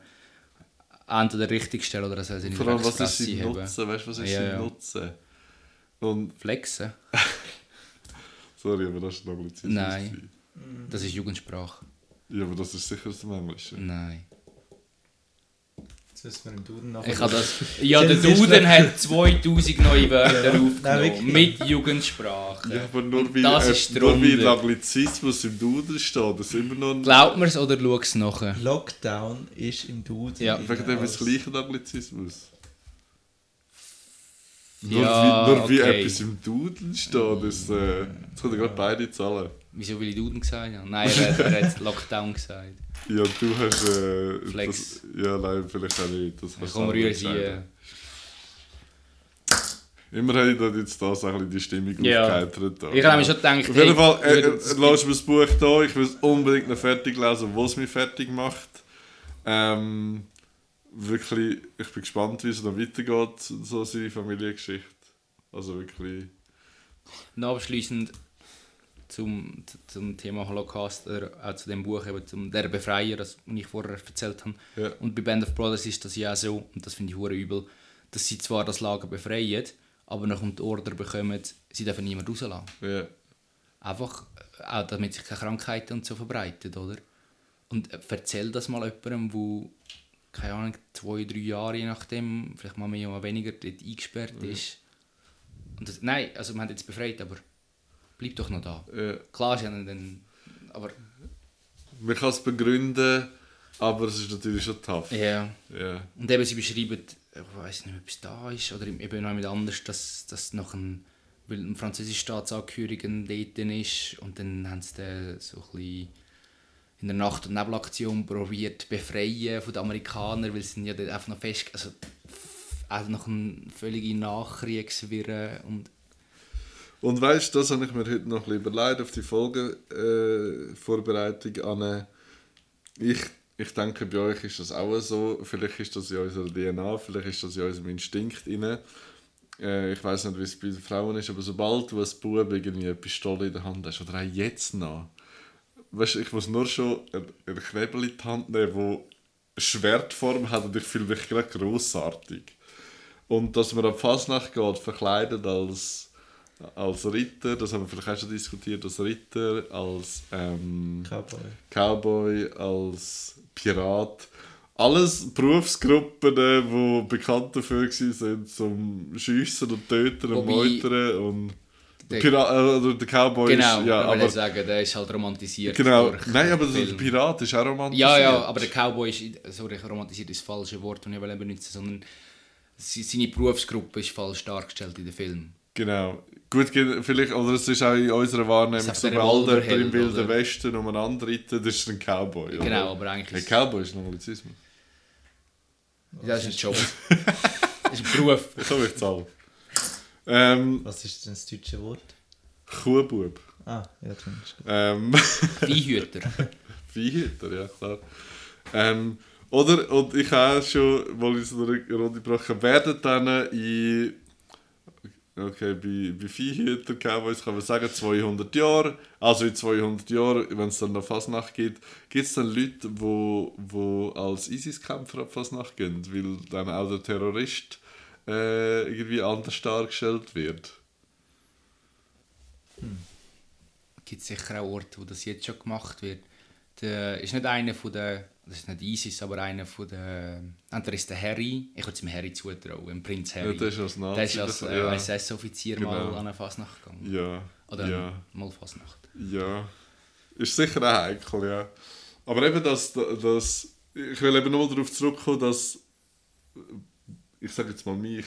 entweder richtig stellt oder dass er seine Vor allem, was ist sein. Nutzen? Weißt du, was ist Ja, sein ja. Nutzen? Und, Flexen? sorry, aber das ist noch Anglizismus. Nein. Das ist Jugendsprache. Ja, aber das ist sicher aus dem Englischen. Nein. Jetzt müssen wir im Duden nach. Ich das. Ja, der Duden noch- hat 2000 neue Wörter aufgenommen. mit Jugendsprache. Ja, aber nur weil, das äh, ist nur weil. Anglizismus im Duden steht, das ist immer noch. Glaubt mir es oder schau es nachher? Lockdown ist im Duden. Ja. Wegen dem ist gleiche Anglizismus. Nur, Ja, wie, nur wie okay. etwas im Duden steht, das, äh, jetzt können gerade beide zahlen. Wieso will ich Duden gesagt haben? Nein, er, hat- er hat Lockdown gesagt. Ja, du hast. Äh, Flex. Das, ja, nein, vielleicht auch nicht. Das komme selber rühren sie. Äh, Immerhin hat jetzt das ein bisschen die Stimmung Ja. aufgeheitert. ich habe nämlich schon gedacht, Auf jeden hey, Fall, äh, ich äh, lass mir das Buch da. Ich will es unbedingt noch fertig lesen, was es mich fertig macht. Ähm, wirklich, ich bin gespannt, wie es noch weitergeht, so seine Familiengeschichte. Also wirklich. noch abschließend zum, zum Thema Holocaust oder auch zu dem Buch, eben zum Der Befreier, das ich vorher erzählt habe. Ja. Und bei Band of Brothers ist das ja auch so, und das finde ich hure übel, dass sie zwar das Lager befreien, aber nach die Order bekommen, sie dürfen niemand rauslassen. Ja. Einfach, äh, auch damit sich keine Krankheiten und so verbreiten, oder? Und äh, erzähl das mal jemandem, wo keine Ahnung, zwei, drei Jahre, je nachdem, vielleicht mal mehr, mal weniger, dort eingesperrt ist. Und das, nein, also wir haben jetzt befreit, aber bleib doch noch da. Ja. Klar, haben dann, aber Man kann es begründen, aber es ist natürlich schon tough. ja. Ja. Und eben, sie beschreiben, ich weiß nicht, ob es da ist, oder eben noch mit anders, dass, dass noch ein, weil ein französischer Staatsangehöriger dort ist und dann haben sie den so ein bisschen in der Nacht- und Nebelaktion probiert zu befreien von den Amerikanern, weil sie sind ja dort einfach noch fest, also auch noch eine völlige Nachkriegswirre und Und weißt du, das habe ich mir heute noch ein bisschen auf die Folgenvorbereitung äh, an. Ich, ich denke, bei euch ist das auch so. Vielleicht ist das in unserer DNA, vielleicht ist das in unserem Instinkt inne. Äh, ich weiß nicht, wie es bei den Frauen ist, aber sobald du als Bub irgendwie eine Pistole in der Hand hast, oder auch jetzt noch, weißt, du, ich muss nur schon ein, ein Knebel in die Hand nehmen, wo Schwertform hat und ich fühle mich gerade grossartig. Und dass man am Fasnacht geht, verkleidet als, als Ritter, das haben wir vielleicht auch schon diskutiert, als Ritter, als ähm, Cowboy. Cowboy, als Pirat. Alles Berufsgruppen, die bekannt dafür waren, zum Schiessen und Töten und Meutern. Und Der- Pirat, äh, der Cowboy genau, ist, ja, aber, sagen, der ist halt romantisiert. genau. Nein, aber der. Pirat ist auch romantisiert. Ja, ja, aber der Cowboy ist, sorry, romantisiert ist das falsche Wort, das ich benutzen sondern se- seine Berufsgruppe ist falsch dargestellt in dem Film. Genau. Gut, vielleicht, oder es ist auch in unserer Wahrnehmung so, der sobald jemand im Wilden oder? Westen umeinander reitet, das ist ein Cowboy. Genau, oder? aber eigentlich Ein ist Cowboy ist ein Anglizismus. das ist ein Job. das ist ein Beruf. Ich habe mich zahlen. Ähm, Was ist denn das deutsche Wort? Kuhbub. Ah, ja, gut. Ähm, Viehhüter. Viehhüter, ja klar. Ähm, oder, und ich habe schon, weil ich so eine Runde gebracht habe, werden dann in, okay, bei, bei Viehhüter Cowboys kann man sagen 200 Jahre, also in 200 Jahren, wenn es dann noch Fasnacht gibt, gibt es dann Leute, die wo, wo als ISIS-Kämpfer auf Fasnacht gehen, weil dann auch der Terrorist äh, irgendwie anders dargestellt wird. gibt sicher auch Orte, wo das jetzt schon gemacht wird. Der ist nicht einer von der, das ist nicht ISIS, aber einer von der, entweder ist der Harry, ich würde es dem Harry zutrauen, dem Prinz Harry. Ja, der ist als Nazi Der ist als äh, ja. SS-Offizier Genau. mal an eine Fasnacht gegangen. Ja, Oder ja. mal Fasnacht. Ja, ist sicher auch heikel, ja. Aber eben, dass, dass ich will eben nur darauf zurückkommen, dass, ich sage jetzt mal mich,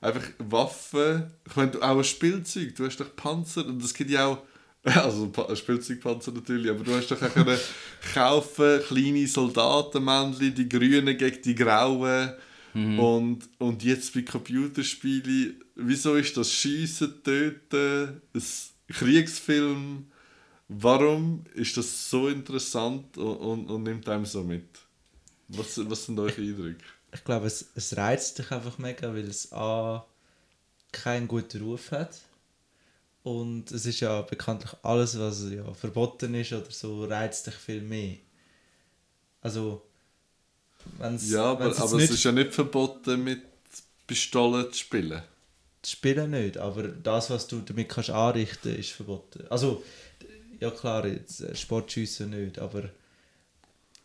einfach Waffen, ich meine, auch ein Spielzeug, du hast doch Panzer und es gibt ja auch, also Pa- Spielzeugpanzer natürlich, aber du hast doch können kaufen, kleine Soldatenmännchen, die grünen gegen die grauen und, und jetzt bei Computerspielen, wieso ist das Schießen, Töten, ein Kriegsfilm, warum ist das so interessant und, und, und nimmt einem so mit? Was, was sind eure Eindrücke? Ich glaube, es, es reizt dich einfach mega, weil es A. keinen guten Ruf hat. Und es ist ja bekanntlich alles, was ja verboten ist oder so, reizt dich viel mehr. Also, wenn's, Ja, aber, wenn's aber nicht es ist ja nicht verboten, mit Pistolen zu spielen. das Spielen nicht, aber das, was du damit kannst anrichten, ist verboten. Also, ja klar, jetzt äh, Sportschiessen nicht, aber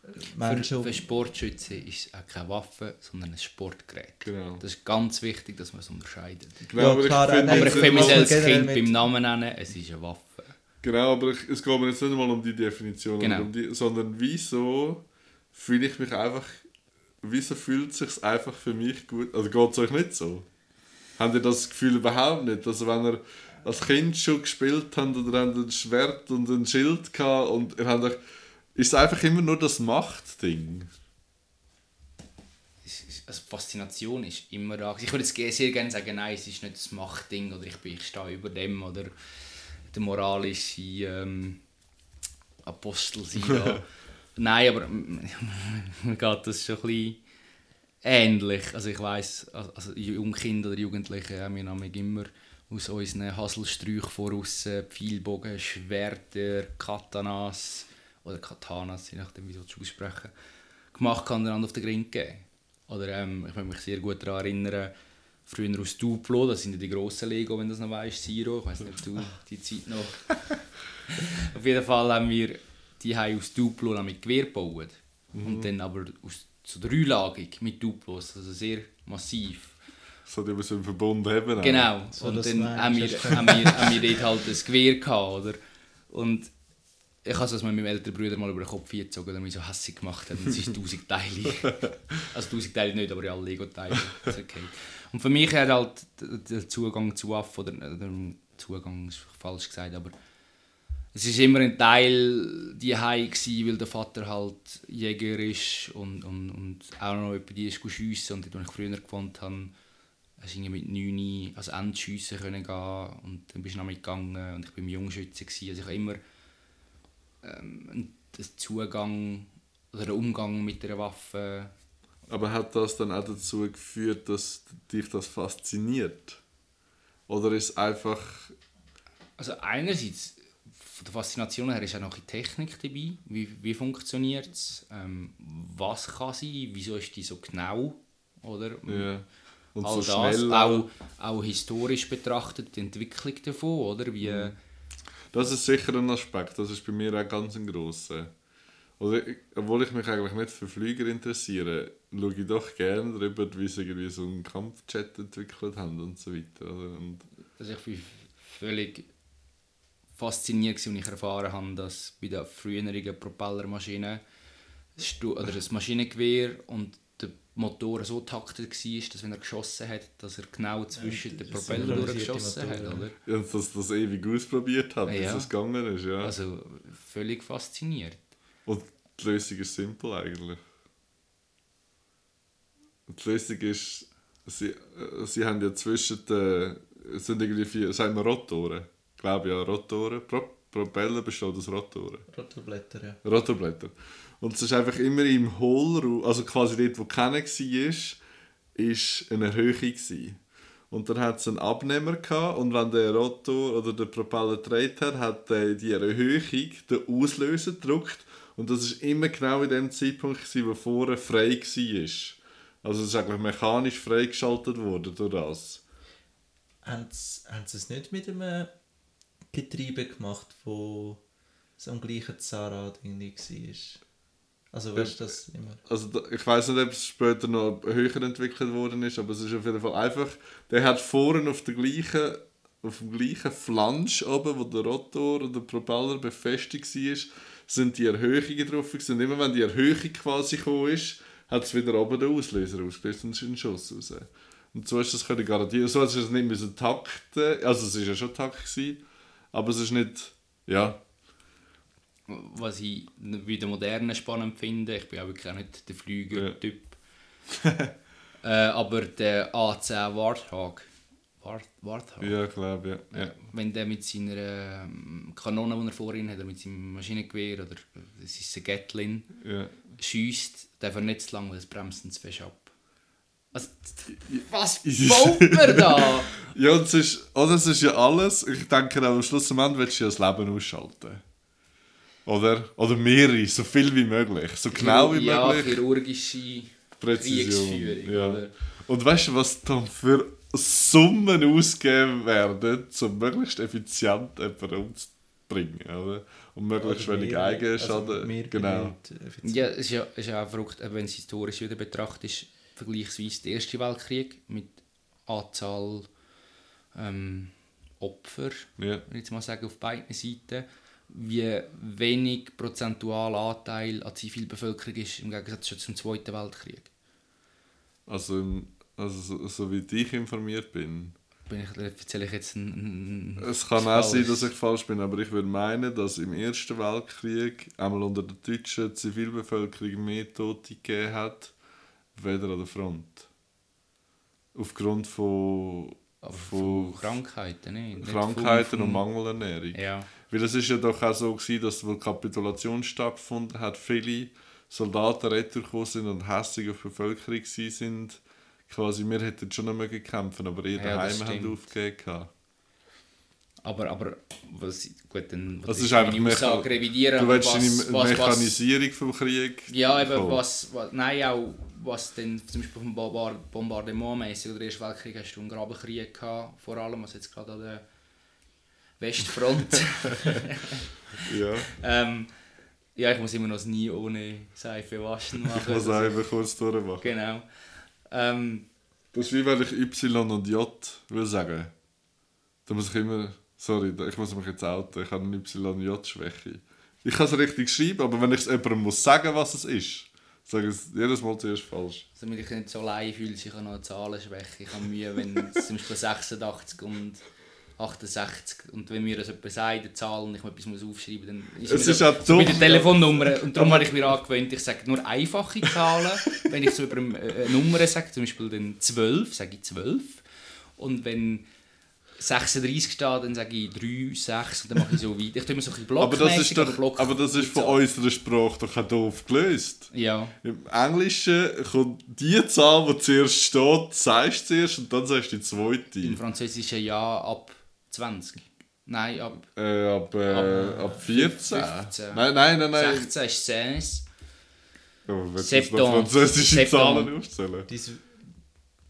äh, Für, Menschen... für Sportschützen ist es auch keine Waffe, sondern ein Sportgerät. Genau. Das ist ganz wichtig, dass man es unterscheidet. Genau, aber ich klar, finde nein, Aber ich kann mich mal- als Kind mit- beim Namen nennen, es ist eine Waffe. Genau, aber ich, es geht mir jetzt nicht mal um die Definition, Genau. um die, sondern wieso fühle ich mich einfach, wieso fühlt es sich einfach für mich gut, also geht es euch nicht so? Habt ihr das Gefühl überhaupt nicht? Also wenn ihr als Kind schon gespielt habt oder habt ein Schwert und ein Schild gehabt und ihr habt euch, ist es einfach immer nur das Machtding? Also Faszination ist immer da. Ich würde jetzt sehr gerne sagen, nein, es ist nicht das Machtding oder ich, bin, ich stehe über dem oder der moralische ähm, Apostel sein. nein, aber mir geht das schon ein bisschen ähnlich. Also ich weiss, also Jungkinder oder Jugendliche haben wir nämlich immer aus unseren Haselsträuchen voraus Pfeilbogen, Schwerter, Katanas oder Katanas, je nachdem wie du es aussprechen gemacht kann dann auf den Grind geben. Oder ähm, ich kann mich sehr gut daran erinnern, früher aus Duplo, das sind ja die grossen Lego, wenn du das noch weißt, Siro, ich weiß nicht, ob du die Zeit noch... auf jeden Fall haben wir die haben aus Duplo mit Gewehr gebaut. Mhm. Und dann aber aus, so dreilagig mit Duplos, also sehr massiv. So, die wir so im Verbund haben. Genau, so, und dann haben wir, haben, wir, haben wir dort halt ein Gewehr gehabt, oder? Und ich habe es mit meinem älteren Bruder mal über den Kopf gezogen, der mich so hässlich gemacht hat. Und es ist tausend Teile. also tausend Teile nicht, aber ja, Lego-Teile. Okay. Und für mich hat halt der Zugang zu Waffen, oder der Zugang ist falsch gesagt, aber es ist immer ein Teil die gsi, weil der Vater halt Jäger ist und, und, und auch noch über die ist schiessen und dort, wo ich früher gewohnt habe, hast du mit 9 als Endschiessen können gehen und dann bist du noch mitgegangen und ich war Jungschütze gewesen. also ich habe immer ähm, einen Zugang oder einen Umgang mit der Waffe. Aber hat das dann auch dazu geführt, dass dich das fasziniert? Oder ist es einfach... Also einerseits von der Faszination her ist auch noch die Technik dabei. Wie, wie funktioniert es? Ähm, was kann sie? Wieso ist die so genau? Oder? Ja. Und All so das, schnell. Auch, auch historisch betrachtet, die Entwicklung davon, oder? Wie, mhm. Das ist sicher ein Aspekt, das ist bei mir auch ganz ein grosser. Oder, obwohl ich mich eigentlich nicht für Flüger interessiere, schaue ich doch gerne darüber, wie sie irgendwie so einen Kampfjet entwickelt haben und so weiter. Und also ich bin völlig fasziniert, als ich erfahren habe, dass bei der früheren Propellermaschine oder das Maschinengewehr und Motor so taktet war, dass wenn er geschossen hat, dass er genau zwischen ja, den Propeller durchgeschossen hat. Oder? Ja, dass das ewig ausprobiert hat, bis es gegangen ist. Ja. Also völlig fasziniert. Und die Lösung ist simpel eigentlich. Die Lösung ist, sie, äh, sie haben ja zwischen den, es sind irgendwie vier, sagen wir Rotoren glaube ja, Rotoren. Pro Propeller besteht aus Rotoren. Rotorblätter, ja. Rotorblätter. Und es ist einfach immer im Hohlraum, also quasi dort, wo keiner war, ist eine Erhöhung. Gewesen. Und dann hat es einen Abnehmer gehabt, und wenn der Rotor oder der Propeller gedreht hat, hat der die Erhöhung den Auslöser gedrückt. Und das ist immer genau in dem Zeitpunkt, gewesen, wo vorher frei war. Also es ist eigentlich mechanisch freigeschaltet worden durch das. Haben sie es nicht mit einem Getriebe gemacht, wo so am gleichen Zahnrad irgendwie war. Also weißt du das immer? Also ich weiß nicht, ob es später noch höher entwickelt worden ist, aber es ist auf jeden Fall einfach, der hat vorne auf der gleichen auf dem gleichen Flansch oben, wo der Rotor oder der Propeller befestigt war, sind die Erhöhungen drauf. Und immer wenn die Erhöhung quasi gekommen ist, hat es wieder oben den Auslöser ausgelöst und ist ein Schuss raus. Und so ist das können garantieren. So hast du es nicht müssen takten, also es war ja schon Takt gewesen, aber es ist nicht, ja. Was ich wie der Moderne spannend finde, ich bin auch wirklich auch nicht der Flüger-Typ. Äh, aber der A10 Warthog, Warthog. Ja, glaube ja. ja. Wenn der mit seiner ähm, Kanone, die er vorhin hat, oder mit seinem Maschinengewehr, oder es ist ein Gatlin, ja. schießt, darf er nicht zu lange, weil es bremst ihn zu fest ab. Was, was baut man da? ja, das ist, oh, das ist ja alles. Ich denke, am Schluss am Ende willst du ja das Leben ausschalten. Oder? Oder mehrere, so viel wie möglich. So genau wie ja, möglich. Ja, chirurgische Präzision. Kriegsführung. Ja. Oder? Und weißt du, was dann für Summen ausgegeben werden, um möglichst effizient jemanden umzubringen? Oder? Und möglichst also wenig Eigenschaden. Also genau. Ja, es ist ja, ist ja auch verrückt, wenn du es historisch wieder betrachtest vergleichsweise der Erste Weltkrieg mit Anzahl ähm, Opfer, ja. jetzt mal sagen, auf beiden Seiten, wie wenig prozentualer Anteil an Zivilbevölkerung ist im Gegensatz zum Zweiten Weltkrieg. Also Also, so, so wie ich informiert bin. Bin ich, erzähle ich jetzt ein, ein Es kann auch sein, dass ich falsch bin, aber ich würde meinen, dass im Ersten Weltkrieg einmal unter der deutschen Zivilbevölkerung mehr Tote gegeben hat, weder an der Front. Aufgrund von, von Krankheiten, nee, nicht Krankheiten und Mangelernährung. Ja. Weil es ist ja doch auch so gewesen, dass wo die Kapitulation stattgefunden hat, viele Soldaten retourgekommen sind und hässlich auf die Bevölkerung sind. Quasi, wir hätten schon noch mögen kämpfen, aber ihr Ja, haben stimmt. aufgegeben. Aber, aber was, gut, dann Das was ist einfach meine Aussage revidieren. Du willst was, deine was, was, Mechanisierung vom Krieg. Ja, eben, Voll. was, was, nein, auch was denn zum Beispiel vom Bombard Bombardement mäßig oder Ersten Weltkrieg hast du einen Grabenkrieg gehabt, vor allem, was jetzt gerade an der Westfront. Ja. ähm, ja, ich muss immer noch nie ohne Seife waschen machen. Ich muss Also, einfach kurz durchmachen. Genau. Ähm, Das ist wie wenn ich Y und J will sagen. Da muss ich immer. Sorry, ich muss mich jetzt outen. Ich habe eine Y-J-Schwäche. Ich kann es richtig schreiben, aber wenn ich es jemandem muss sagen, was es ist, sage ich es jedes Mal zuerst falsch. damit ich nicht so allein fühle, ich habe noch eine Zahlenschwäche. Ich habe Mühe, wenn es zum Beispiel 86 und 68 und wenn mir das jemand sagt, eine Zahl und ich mir etwas muss aufschreiben muss, dann Es mir ist auch so mit der Telefonnummer. Und darum habe ich mir angewöhnt, ich sage nur einfache Zahlen. wenn ich so über eine äh, Nummer sage, zum Beispiel dann 12, sage ich 12. Und wenn 36 steht, dann sage ich 3, 6 und dann mache ich so weiter. Ich tue immer so ein bisschen Aber das ist, doch, Block aber das ist von unserer Sprache doch auch doof gelöst. Ja, Im Englischen kommt die Zahl, die zuerst steht, sagst du zuerst und dann sagst du die zweite. im Französischen ja ab 20. Nein, ab Äh, ab, äh, Ab, ab 14. 15. Nein, nein, nein, nein. 16 ist 16. Oh, willst du französische Septembre. Zahlen aufzählen? Dies,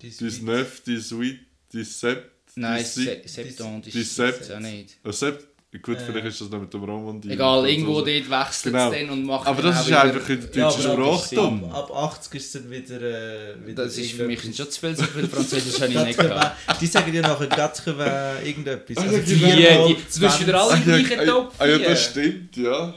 dies, Dies neuf, dies huit, dies sept, Nein, dies si- Se Septembre die ist es ja nicht. äh, sept. Gut, Äh. vielleicht ist das noch mit dem Romandie. Egal, irgendwo dort Franzose. wechselt Genau. es dann und macht Aber dann das ist einfach in der deutschen Sprache dumm. ab, ab 80 ist es dann wieder, äh, wieder Das ist für mich schon zu viel, so viel Französisch habe ich nicht gehabt. Die sagen dir nachher «Gatrewe» irgendetwas. Also ja, Die, genau. die, wirst du wieder alle Ah, gleichen ah, Topf Ah ja, das stimmt, ja.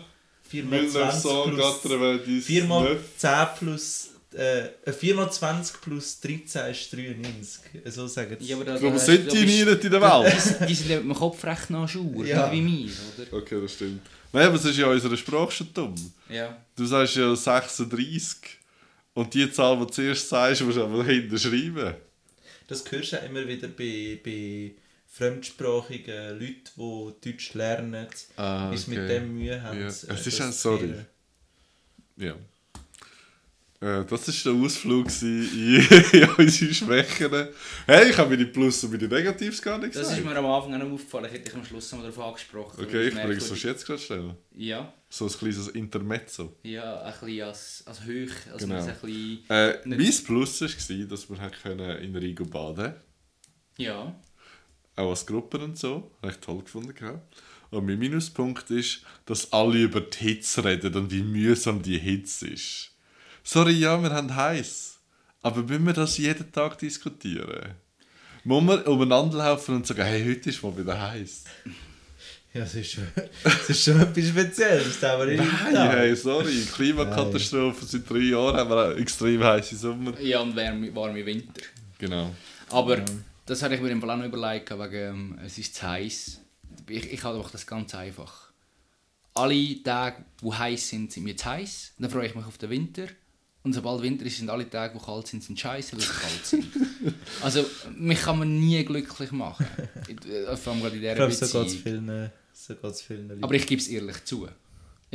4 mal 20 plus, 1980, 4 mal neuf. 10 plus äh, 4 mal 20 plus 13 ist 93. So sagen sie. Ja, aber da, Darum da- sind die nie in der Welt. Die, die sind ja mit dem Kopf recht nach Schur, Ja. wie mir, oder? Okay, das stimmt. Nein, aber es ist ja in unserer Sprache schon dumm. Ja. Du sagst ja 36. Und die Zahl, die du zuerst sagst, musst du aber hinten schreiben. Das hörst du auch immer wieder bei, bei fremdsprachigen Leuten, die Deutsch lernen, Ah, ist mit dem Mühe haben. Ja. äh, Es ist zu sorry. lernen. Ja. Äh, das war der Ausflug in, in unsere Schwächen. Hey, ich habe meine Plus und meine Negatives gar nicht Das gesagt. ist mir am Anfang auch aufgefallen, ich hätte dich am Schluss noch darauf angesprochen. okay, ich bringe es jetzt gerade schnell. Ja, So ein kleines Intermezzo. ja, ein bisschen als, als hoch, als Genau. ein bisschen... Äh, mein Plus war, dass wir können in Rigo baden Ja, Auch als Gruppe und so. Habe ich toll gefunden. gehabt. Und mein Minuspunkt ist, dass alle über die Hitze reden und wie mühsam die Hitze ist. Sorry, ja, wir haben heiß. Aber müssen wir das jeden Tag diskutieren? Muss man umeinander laufen und sagen, hey, heute ist mal wieder heiß. Ja, das ist schon, das ist schon etwas Spezielles. Das haben wir nicht Nein, hey, sorry. Klimakatastrophe seit drei Jahren haben wir auch extrem heiße Sommer. ja und warme, warme Winter. Genau. Aber das habe ich mir im noch überlegt, wegen ähm, es ist zu heiß. Ich, ich habe einfach das ganz einfach. Alle Tage, die heiß sind, sind mir zu heiß. Dann freue ich mich auf den Winter. Und sobald Winter ist, sind alle Tage, die kalt sind, sind scheiße, weil sie kalt sind. Also, mich kann man nie glücklich machen. Äh, Vor allem gerade in Ich dieser glaube, so geht es vielen, so vielen Leuten. Aber ich gebe es ehrlich zu.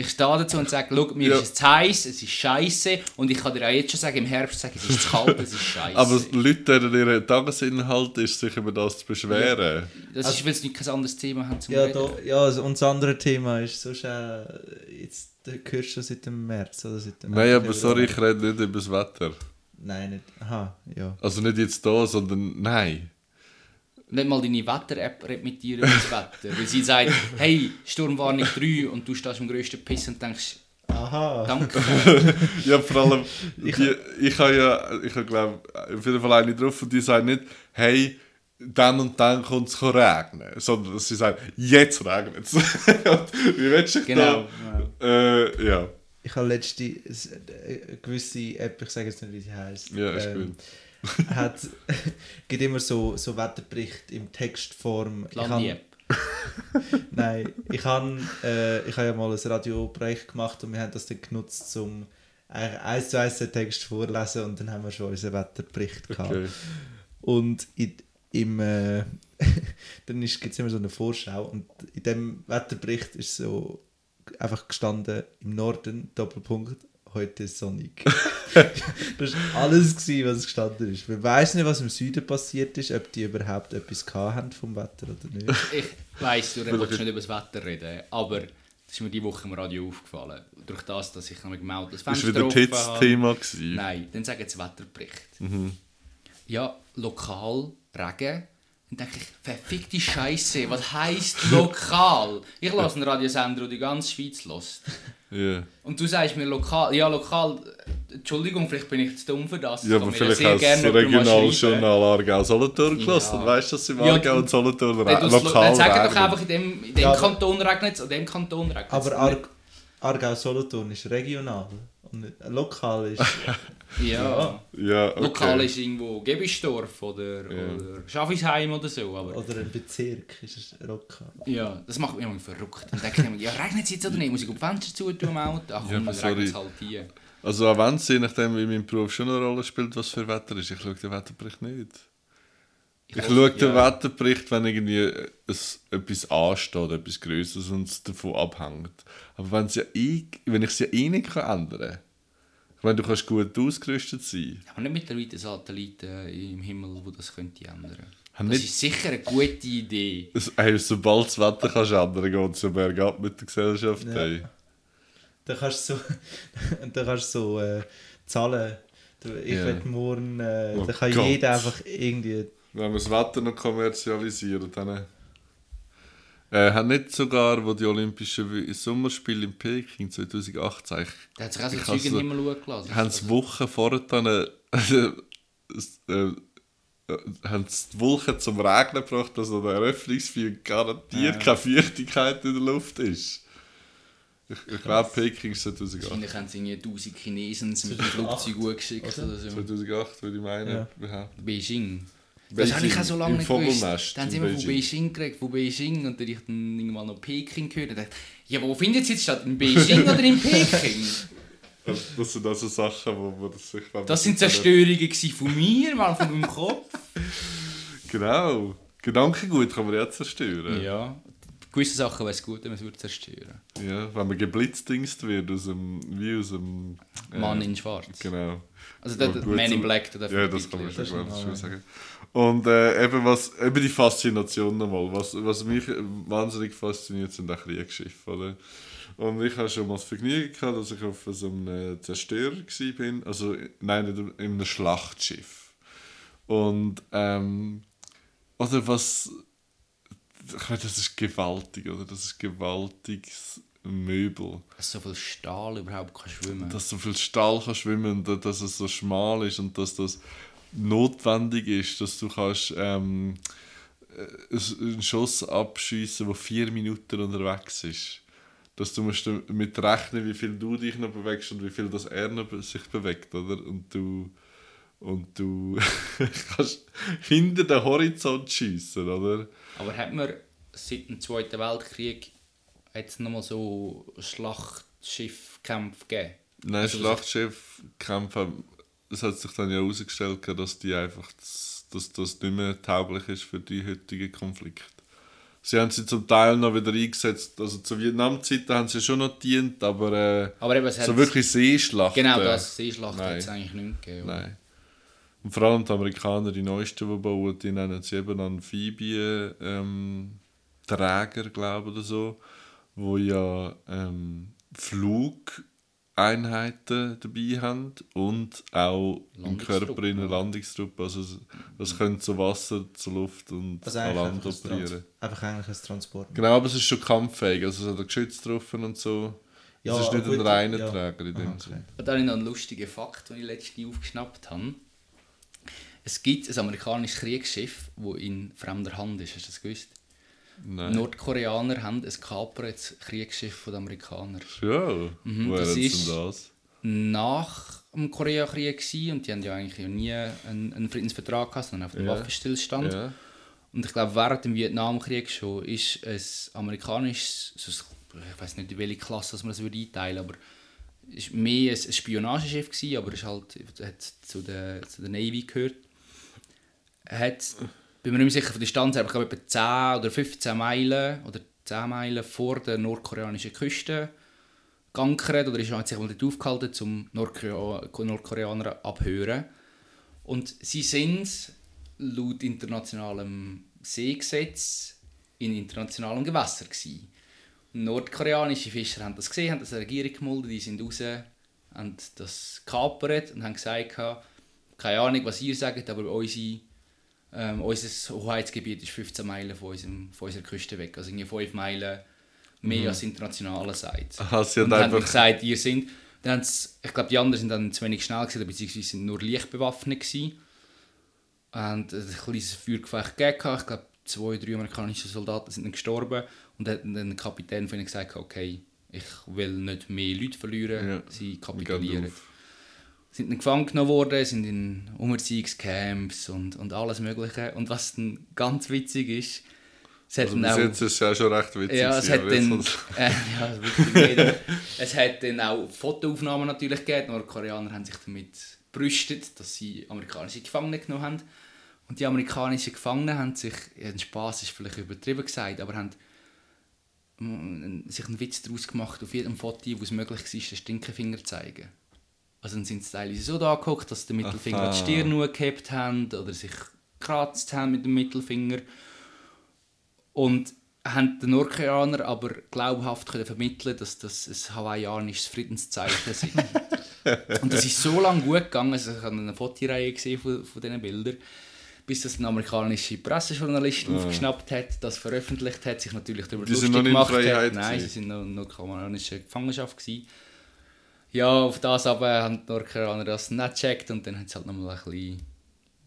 Ich stehe dazu und sage, schau, mir Ja. ist es zu heiß, es ist scheiße und ich kann dir auch jetzt schon sagen, im Herbst sage ich, es ist zu kalt, es ist scheiße. Aber Leute, deren ihr Tagesinhalt ist, sich über das zu beschweren. das ist, weil sie nicht kein anderes Thema haben zum ja, Reden. da, ja, also, und das andere Thema ist sonst auch, jetzt du hörst du seit dem März oder seit dem Nein, aber sorry, ich rede nicht über das Wetter. Nein, nicht. Aha, ja. Also nicht jetzt da, sondern nein. Nicht mal deine Wetter-App redet mit dir über das Wetter. Weil sie sagt, hey, Sturmwarnung 3 und du stehst im grössten Piss und denkst, Aha. danke. Ja, vor allem, ich, die, ich habe ja, ich habe glaube auf jeden Fall eine drauf und die sagt nicht, hey, dann und dann kommt es regnen, sondern sie sagt, jetzt regnet es. Wie willst du dich Genau. da? Äh, ja. Ich habe letzte s- äh, eine gewisse App, ich sage jetzt nicht, wie sie heisst. Ja, ist gut. hat, gibt immer so, so Wetterbericht im Textform. Landi-App. Nein, ich habe äh, ich hab ja mal ein Radioprojekt gemacht und wir haben das dann genutzt, um eins zu eins den Text vorzulesen und dann haben wir schon unseren Wetterbericht gehabt. Okay. Und in, im, äh, dann gibt es immer so eine Vorschau und in dem Wetterbericht ist so einfach gestanden, im Norden, Doppelpunkt, heute ist sonnig. das war alles, gewesen, was gestanden ist. Man weiß nicht, was im Süden passiert ist, ob die überhaupt etwas haben vom Wetter oder nicht. Ich weiss, du willst nicht über das Wetter reden, aber das ist mir diese Woche im Radio aufgefallen. Durch das, dass ich dem Auto das Das Fenster war wieder habe. Tits-Thema. gewesen. Nein, dann sagen sie Wetterbericht. Mhm. Ja, lokal Regen. Dann denke ich, verfickte Scheiße, was heisst lokal? Ich lasse einen Radiosender, der die ganze Schweiz lässt. Ja. Und du sagst mir lokal, ja lokal, Entschuldigung, vielleicht bin ich zu dumm für das. Ja, Ich aber vielleicht hast du schreiben. Regionaljournal Aargau-Solothurn gelassen. Ja. Dann weißt du, dass im Ja, Aargau und Solothurn lokal dann sag doch einfach, in dem, in dem Ja, Kanton regnet es, und in dem Kanton regnet es. Aber Ar Aargau-Solothurn ist regional lokal ist... Ja. Ja, okay. Lokal ist irgendwo Gebisdorf oder, Ja. oder Schaffisheim oder so. Aber Oder ein Bezirk ist es lokal. ja, das macht mich immer verrückt. Dann denke ich mir, ja, regnet es jetzt oder nicht? Muss ich auf die Fenster zutun im Auto? Ach komm, Ja, dann regnet es halt hier. Also auch wenn es je nachdem, wie mein Beruf schon eine Rolle spielt, was für Wetter ist, ich schaue den Wetterbericht nicht. Ich hoffe, schaue den ja. Wetterbericht, wenn irgendwie es, etwas ansteht, etwas Größeres und es davon abhängt. Aber wenn's ja eh, wenn ich es ja eh nicht kann ändern kann, ich meine, du kannst gut ausgerüstet sein. Aber nicht mittlerweile Satelliten im Himmel, die das könnte ändern. Haben Das ist sicher eine gute Idee. Es- Hey, sobald das Wetter kannst ändern geht es ja bergab mit der Gesellschaft. Ja. Hey. Da kannst du so, da kannst du so äh, zahlen. Du, Ich will morgen, äh, Oh da kann Gott. jeder einfach irgendwie. Wenn wir das Wetter noch kommerzialisieren, dann... Äh, haben nicht sogar, wo die Olympischen Sommerspiele in Peking 2018 eigentlich Da hat sich auch so Ich Zeug hasse- Himmel schauen gelassen. haben sie Wochen vorher dann äh, äh, äh, haben sie die Wolken zum Regnen gebracht, dass an der Eröffnungsfeier garantiert keine Feuchtigkeit in der Luft ist. Ich, ich glaube, Peking ist 2008. Wahrscheinlich haben sie irgendwie 1000 Chinesen mit dem Flugzeug geschickt oder? oder so. 2008 würde ich meinen. Ja. Beijing. Das habe ich auch so lange nicht gewusst. Dann haben sie in immer von Beijing. Geredet, von Beijing. Und dann habe ich dann irgendwann noch Peking gehört. Und dachte, ja, wo findet es jetzt statt? In Beijing oder in Peking? Das, das sind also Sachen, wo man sich... wenn man Das sind sich- Zerstörungen von mir, mal von meinem Kopf. Genau. Gedankengut kann man ja zerstören. Ja. Gewisse Sachen wäre es gut, wenn man es würde zerstören Ja, wenn man geblitzdingst wird aus dem... Wie aus dem... äh, Mann in Schwarz. Genau. Also der, der Man in Black, der darf Ja, das kann man schon sagen. Und äh, eben, was, eben die Faszination nochmal. Was, was mich wahnsinnig fasziniert, sind auch Kriegsschiffe. Oder? Und ich hatte schon mal das Vergnügen, gehabt, dass ich auf so einem Zerstörer war. Also, nein, nicht in einem Schlachtschiff. Und, ähm, oder was. Ich meine, das ist gewaltig, oder? Das ist gewaltiges Möbel Dass so viel Stahl überhaupt kann schwimmen dass so viel Stahl kann schwimmen und dass es so schmal ist und dass das notwendig ist, dass du kannst ähm, äh, einen Schuss abschießen, der vier Minuten unterwegs ist. Dass du musst damit rechnen, wie viel du dich noch bewegst und wie viel das er noch sich bewegt, oder? Und du und du kannst hinter den Horizont schießen, oder? Aber hat man seit dem Zweiten Weltkrieg jetzt nochmal so Schlachtschiffkämpfe gegeben? Nein, Also, Schlachtschiffkämpfe, es hat sich dann ja herausgestellt, dass die einfach das, dass das nicht mehr tauglich ist für die heutigen Konflikte. Sie haben sie zum Teil noch wieder eingesetzt, also zu Vietnamzeiten haben sie schon noch gedient, aber, äh, Aber eben, so wirklich Seeschlachten. Genau, das Seeschlacht Nein. hat es eigentlich nicht gegeben. Nein. Und vor allem die Amerikaner, die neuesten, die bauen, die nennen sie eben Amphibien ähm, Träger, glaube ich, oder so, wo ja ähm, Flugeinheiten dabei haben und auch im Körper in eine ja. Landungstruppe. Also es- das können zu Wasser, zu Luft und Also an Land einfach, ein operieren. Trans einfach eigentlich ein Transport. Genau, aber es ist schon kampffähig, also es hat ein Geschütz drauf und so. Ja, es ist nicht ein reiner ja. Träger in dem Aha, okay. Sinne. Und dann habe ich noch einen lustigen Fakt, den ich letztens aufgeschnappt habe. Es gibt ein amerikanisches Kriegsschiff, das in fremder Hand ist. Hast du das gewusst? Nein. Nordkoreaner haben ein kapertes Kriegsschiff von den Amerikanern. Ja, Mhm, woher das ist- das? Nach am Koreakrieg und die haben ja eigentlich nie einen, einen Friedensvertrag gehabt, sondern auf dem Ja. Waffenstillstand. Ja. Und ich glaube, während dem Vietnamkrieg schon ist ein amerikanisches, so ein- ich weiß nicht, in welche Klasse man das würde einteilen aber es war mehr ein Spionageschiff, gewesen, aber es ist halt, hat zu der, zu der Navy gehört. Hat, bin mir nicht mehr sicher von der Distanz, aber ich glaube etwa 10 oder 15 Meilen oder 10 Meilen vor der nordkoreanischen Küste geankert oder ist hat sich dort aufgehalten, um Nordkorea Nordkoreaner abhören. Und sie sind laut internationalem Seegesetz in internationalem Gewässer gewesen. Nordkoreanische Fischer haben das gesehen, haben das der Regierung gemeldet, die sind raus, haben das gekapert und haben gesagt, keine Ahnung, was ihr sagt, aber unsere, ähm, unser Hoheitsgebiet ist 15 Meilen von, unserem, von unserer Küste weg. Also irgendwie 5 Meilen mehr als internationale sagt. Aha, sie und haben einfach- gesagt, ihr sind. Dann ich glaube, die anderen sind dann zu wenig schnell gewesen, beziehungsweise sind nur leicht bewaffnet gewesen. Und ein kleines Feuergefecht gegeben. Ich glaube, zwei, drei amerikanische Soldaten sind dann gestorben. Und dann hat der Kapitän von ihnen gesagt, okay, ich will nicht mehr Leute verlieren, Ja. sie kapitulieren. Sind dann gefangen genommen worden, sind in Umerziehungscamps und, und alles mögliche. Und was dann ganz witzig ist, es hat Also dann auch... jetzt ist es ja schon recht witzig. Ja, es hat dann, äh, ja, es hat dann auch Fotoaufnahmen natürlich gegeben. Nordkoreaner haben sich damit brüstet, dass sie amerikanische Gefangene genommen haben. Und die amerikanischen Gefangenen haben sich, ja, ein Spass ist vielleicht übertrieben gesagt, aber haben mm, sich einen Witz daraus gemacht, auf jedem Foto, wo es möglich war, den Stinkefinger zu zeigen. Also dann sind sie teilweise so da gehockt, dass sie den Mittelfinger Aha. die Stirn gehabt haben oder sich gekratzt haben mit dem Mittelfinger. Und haben den Nordkoreaner aber glaubhaft können vermitteln, dass das ein hawaiianisches Friedenszeichen sind. und das ist so lange gut gegangen, also ich habe eine Fotoreihe gesehen von, von diesen Bildern, bis das ein amerikanischer Pressejournalist aufgeschnappt hat, das veröffentlicht hat, sich natürlich darüber Die lustig noch gemacht hat. Nein, sie sind noch in nordkoreanischer Gefangenschaft gewesen. Ja, auf das aber haben die Nordkoreaner das nicht gecheckt und dann hat es halt nochmal ein bisschen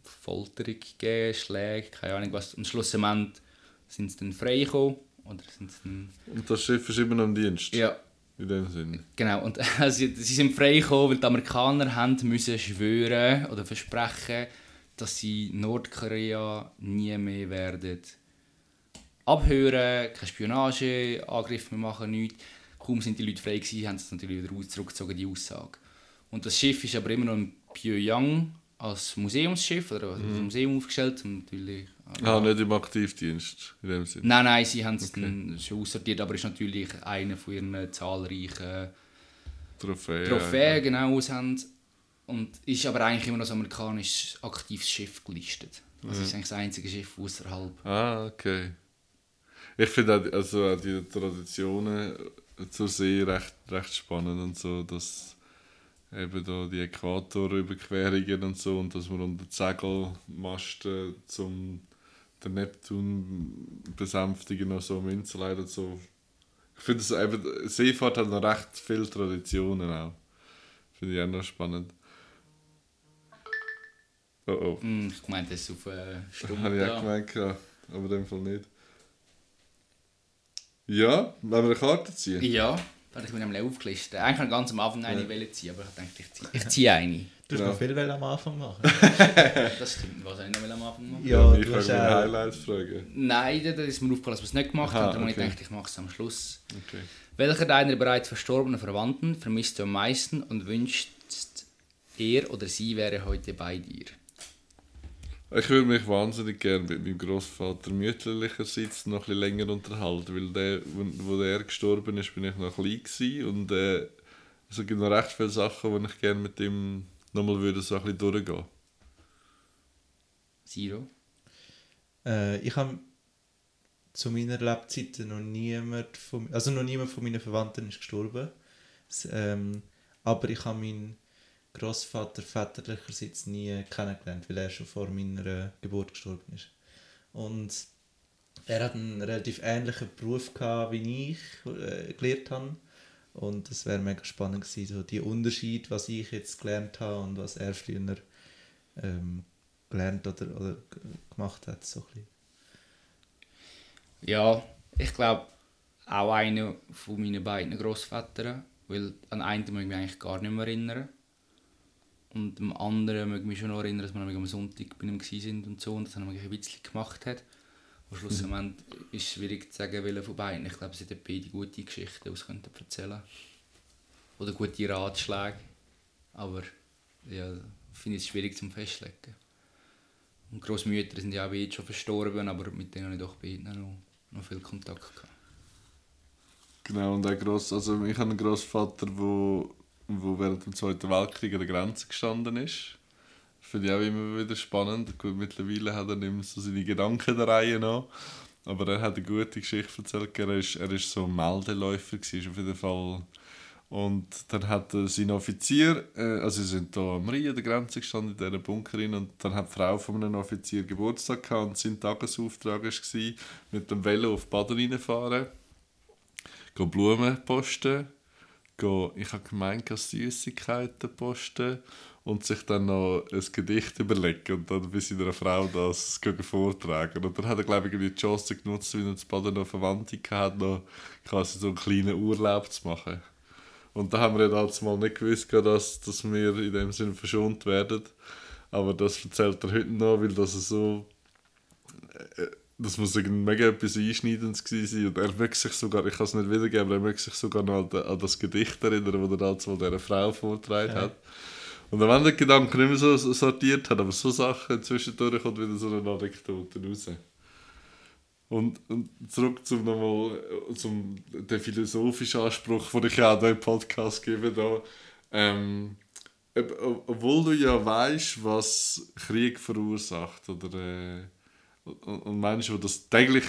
Folterung gegeben, Schläge, keine Ahnung was. Und schlussendlich sind sie dann frei gekommen. Oder sind sie dann... Und das Schiff ist immer noch im Dienst. Ja, In dem Sinn. genau. Und äh, sie, sie sind frei gekommen, weil die Amerikaner haben müssen schwören oder versprechen, dass sie Nordkorea nie mehr werden abhören, keine Spionage, Angriffe mehr machen, nichts. Kaum sind die Leute frei gewesen, haben sie es natürlich wieder zurückgezogen, die Aussage. Und das Schiff ist aber immer noch in Pyongyang als Museumsschiff oder als Museum aufgestellt. Und natürlich, Ah, nicht im Aktivdienst. In dem Sinn. Nein, nein, sie haben es dann schon aussortiert, aber ist natürlich einer von ihren zahlreichen Trophäe. Trophäen genau aus haben. Und ist aber eigentlich immer noch als amerikanisches aktives Schiff gelistet. Also es ist eigentlich das einzige Schiff außerhalb. Ah, okay. Ich finde also auch die Traditionen zur See recht, recht spannend und so, dass eben da die Äquatorüberquerungen und so und dass man unter Segelmasten zum den Neptun besänftigen und so Münzen und so. Ich finde es eben, Seefahrt hat noch recht viele Traditionen auch. Finde ich auch noch spannend. Oh oh. Hm, ich meinte, das ist auf äh, Stunde. Habe ich auch gemeint, ja. aber in dem Fall nicht. Ja, wollen wir eine Karte ziehen? Ja, da habe ich mir nämlich aufgelistet. Eigentlich wollte ich ganz am Anfang eine wollen ziehen, aber ich dachte, ich ziehe, ich ziehe eine. Du hast Genau. noch viel am Anfang machen. Das stimmt. Was ich noch am Anfang machen? Ja, ich du kann meine. Highlights fragen. Nein, da ist mir aufgefallen, dass wir es nicht gemacht haben. Darum habe okay. ich gedacht, ich mache es am Schluss. Okay. Welcher deiner bereits verstorbenen Verwandten vermisst du am meisten und wünschst er oder sie wäre heute bei dir? Ich würde mich wahnsinnig gerne mit meinem Großvater mütterlicherseits noch ein bisschen länger unterhalten, weil der, wo, der gestorben ist, bin ich noch klein gewesen und äh, es gibt noch recht viele Sachen, wo ich gerne mit ihm nochmal würde so ein bisschen durchgehen. Siro? Äh, ich habe zu meiner Lebzeit noch niemand von, also noch niemand von meinen Verwandten ist gestorben. Ähm, aber ich habe meinen Großvater väterlicherseits nie kennengelernt, weil er schon vor meiner Geburt gestorben ist. Und er hat einen relativ ähnlichen Beruf gehabt, wie ich äh, gelernt habe. Und es wäre mega spannend gewesen, so die Unterschied, was ich jetzt gelernt habe und was er früher ähm, gelernt oder, oder gemacht hat. So ein. Ja, ich glaube auch einer von meinen beiden Großvätern, weil an einen muss ich mich eigentlich gar nicht mehr erinnern. Und dem anderen möchte ich mich schon noch erinnern, dass wir am Sonntag bei ihm sind und so und dass er ein Witzchen gemacht hat. Aber schlussendlich mhm. ist es schwierig zu sagen, welcher von beiden. Ich glaube, sie hätten beide gute Geschichten aus könnten erzählen Oder gute Ratschläge. Aber ja, finde ich es schwierig zum Festlegen. Und Großmütter sind ja auch beide schon verstorben, aber mit denen habe ich doch beide noch, noch viel Kontakt gehabt. Genau, und ein Gross, also ich habe einen Großvater, der wo, während dem Zweiten Weltkrieg an der Grenze gestanden ist. Finde ich auch immer wieder spannend. Gut, mittlerweile hat er nicht mehr so seine Gedanken der Reihe noch. Aber er hat eine gute Geschichte erzählt. Er ist, er ist so ein Meldeläufer, gewesen, auf jeden Fall. Und dann hat sein Offizier, äh, also sie sind hier am Rhein an der Grenze gestanden, in dieser Bunkerin, und dann hat die Frau von einem Offizier Geburtstag gehabt und sein Tagesauftrag war, mit dem Velo auf Baden reinfahren Blumen posten, go, ich habe gemeint, Süßigkeiten posten und sich dann noch ein Gedicht überlegen und dann bei seiner Frau das vortragen. Und dann hat er, glaube ich, die Chance genutzt, wie er das Baden noch Verwandte hatte, noch quasi so einen kleinen Urlaub zu machen. Und da haben wir ja damals mal nicht gewusst, dass, dass wir in dem Sinne verschont werden. Aber das erzählt er heute noch, weil das so äh, das muss mega etwas Einschneidendes gewesen sein. Und er möchte sich sogar, ich kann es nicht wiedergeben, aber er möchte sich sogar noch an, das Gedicht erinnern, das er damals mal dieser Frau vorgetragen ja. hat. Und wenn man den Gedanken nicht mehr so sortiert hat, aber so Sachen zwischendurch kommt wieder so eine Anekdote raus. Und, und zurück zum nochmal zum den philosophischen Anspruch, den ich auch im Podcast gebe. Da, ähm, obwohl du ja weißt, was Krieg verursacht oder äh, und Menschen, die das täglich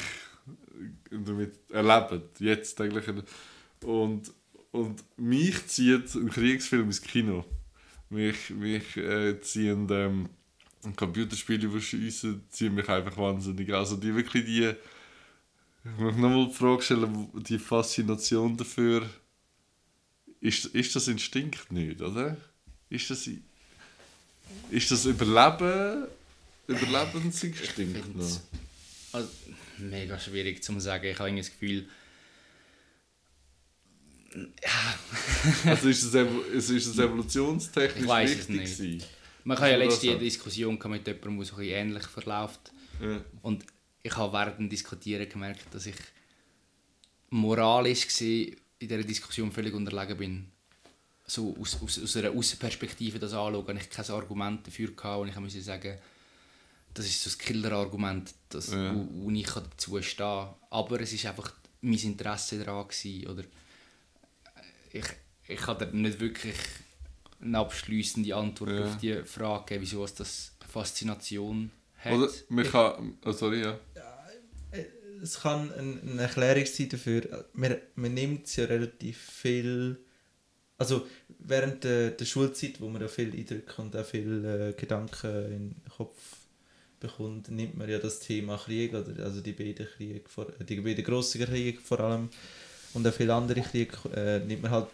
damit erleben, jetzt täglich. Und, und mich zieht ein Kriegsfilm ins Kino. Mich, mich äh, ziehen ähm, Computerspiele, die schiessen, ziehen mich einfach wahnsinnig. Also die wirklich die, ich möchte nochmal die Frage stellen, die Faszination dafür, ist, ist das Instinkt nicht, oder? Ist das, ist das Überleben Überlebensinstinkt noch? Also, mega schwierig zu sagen. Ich habe das Gefühl, ja. also ist es, ist es evolutionstechnisch ich weiß es nicht. Gewesen? Man kann ja letzte eine Diskussion mit jemandem, der so ähnlich verläuft. Ja. Und ich habe während dem Diskutieren gemerkt, dass ich moralisch gesehen in dieser Diskussion völlig unterlegen bin. So aus, aus, aus einer Außenperspektive das anschauen, ich kein Argument dafür hatte und ich musste sagen, das ist so das Killer-Argument, das, ja. wo, wo ich dazu stehen Aber es war einfach mein Interesse daran gewesen, oder ich, ich habe nicht wirklich eine abschließende Antwort ja. auf die Frage, wieso das Faszination hat. Oder man kann, oh sorry, ja. Es kann eine Erklärung sein dafür, man, man nimmt ja relativ viel, also während der, der Schulzeit, wo man da viel Eindrücke und auch viel äh, Gedanken in den Kopf bekommt, nimmt man ja das Thema Krieg, oder, also die beiden Kriege, die beiden grossen Kriege vor allem und auch viele andere Kriege, äh, nimmt man halt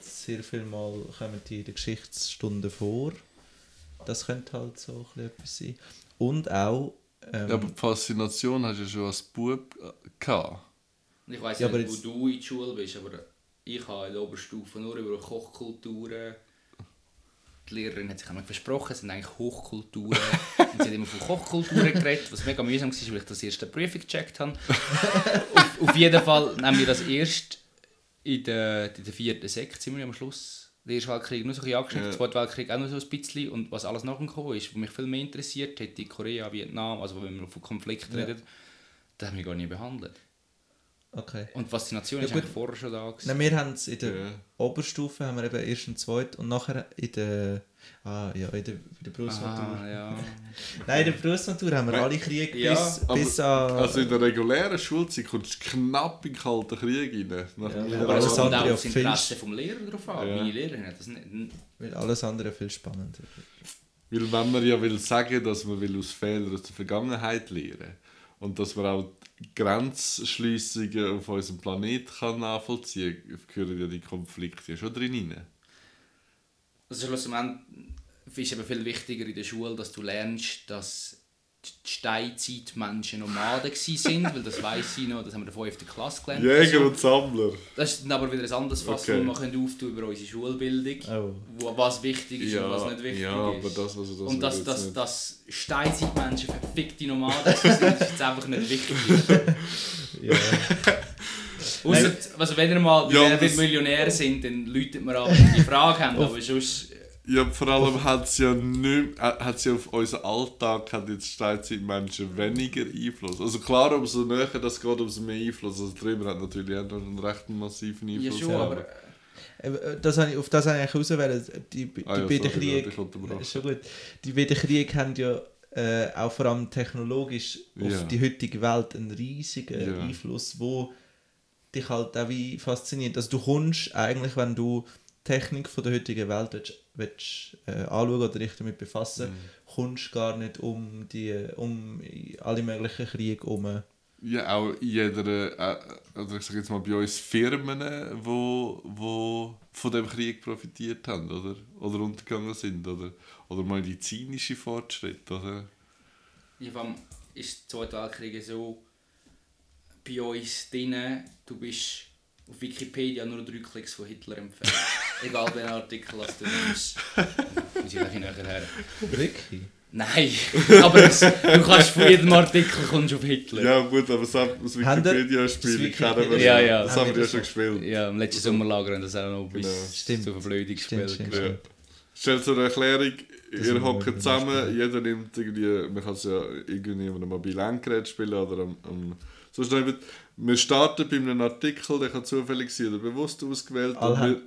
sehr viel mal, kommen die in der Geschichtsstunde vor. Das könnte halt so etwas sein. Und auch... Ähm, ja, aber die Faszination hast du ja schon als Bub äh, gehabt. Ich weiß ja, nicht, wo du in der Schule bist, aber ich habe in der Oberstufe nur über Kochkulturen die Lehrerin hat sich einmal versprochen, es sind eigentlich Hochkulturen. und sie hat immer von Kochkulturen geredet, was mega mühsam war, weil ich das erste Prüfung gecheckt habe. auf, auf, jeden Fall nehmen wir das erst in der, in der vierten Sekt, sind wir am Schluss. Der Erste Weltkrieg nur so ein bisschen angeschnitten, ja. der Zweite Weltkrieg auch noch so ein bisschen. Und was alles nachgekommen ist, was mich viel mehr interessiert, hätte Korea, Vietnam, also wenn man von Konflikten ja. redet, das haben wir gar nicht behandelt. Okay. Und Faszination ja, ist eigentlich vorher schon da. Nein, wir haben es in der ja. Oberstufe, haben wir eben erst und zweit und nachher in der, ah, ja, in der, in der Berufsmatur. Ah, ja. Nein, in der Berufsmatur haben wir Nein. alle Kriege ja, bis, bis an... Also in der regulären Schulzeit kommst du knapp in den Kalten Krieg rein. Ja, aber alles andere auch das Interesse vom Lehrer darauf an. Ja. Meine Lehrerin hat das nicht... Weil alles andere viel spannender Weil wenn man ja will sagen, dass man will aus Fehlern aus der Vergangenheit lernen und dass man auch Grenzschliessungen auf unserem Planeten kann nachvollziehen kann, gehören ja die Konflikte schon drin rein. Also schlussendlich ist es viel wichtiger in der Schule, dass du lernst, dass die Steinzeitmenschen Nomaden waren, weil das weiss ich noch, das haben wir in der 5. Klasse gelernt. Jäger Also, und Sammler. das ist dann aber wieder ein anderes Fass, Okay. wo wir können auftun über unsere Schulbildung, Oh. wo, was wichtig ist und was nicht wichtig ja, ist. aber das, was das und dass, nicht- dass Steinzeitmenschen verfickte Nomaden sind, ist jetzt einfach nicht wichtig. Ja. Ausser, also wenn ihr mal Ja, das- Millionär sind, dann läutet mir an, wenn die Frage habt, aber sonst... Ja, vor allem hat es ja nicht, äh, hat sie auf unseren Alltag hat jetzt Steinzeitmenschen weniger Einfluss. Also klar, umso näher das geht, umso mehr Einfluss. Also drüber hat natürlich auch noch einen recht massiven Ja Einfluss. schon, aber... Äh, Das habe ich, auf das habe ich eigentlich auswählen. Die, die Ah ja, beiden Kriege, schon gut. Die beiden Kriege haben ja äh, auch vor allem technologisch auf Ja. die heutige Welt einen riesigen Ja. Einfluss, wo dich halt auch wie fasziniert. Also du kommst eigentlich, wenn du Technik von der heutigen Welt willst, willst, äh, anschauen oder dich damit befassen, Mhm. kommst gar nicht um die um alle möglichen Kriege um. Ja, auch in jeder, äh, oder ich sage jetzt mal bei uns Firmen, wo, wo von dem Krieg profitiert haben, oder? Oder untergegangen sind, oder? Oder medizinische Fortschritte, oder? Ja, vor allem ist der Zweite Weltkrieg so bei uns drin, du bist auf Wikipedia nur drei Klicks von Hitler entfernt. Egal welchen Artikel was du nimmst. Muss ich ein näher her. Wirklich? Nein, aber es, du kannst von jedem Artikel kommst auf Hitler. Ja, gut, aber das, Wikipedia-Spiel das kennen wir Ja, schon. ja. Das Haben wir ja schon gespielt. Ja, im letzten Sommerlager haben das auch noch bis Genau. Stimmt. zur Verblödung gespielt. stimmt. Ja. Stell zur Erklärung, Das ihr hockt zusammen, jeder nimmt irgendwie, man kann es ja irgendwie auf einem mobilen Endgerät spielen oder am, am sonst noch jemand- wir starten bei einem Artikel, der kann zufällig sein oder bewusst ausgewählt. Alle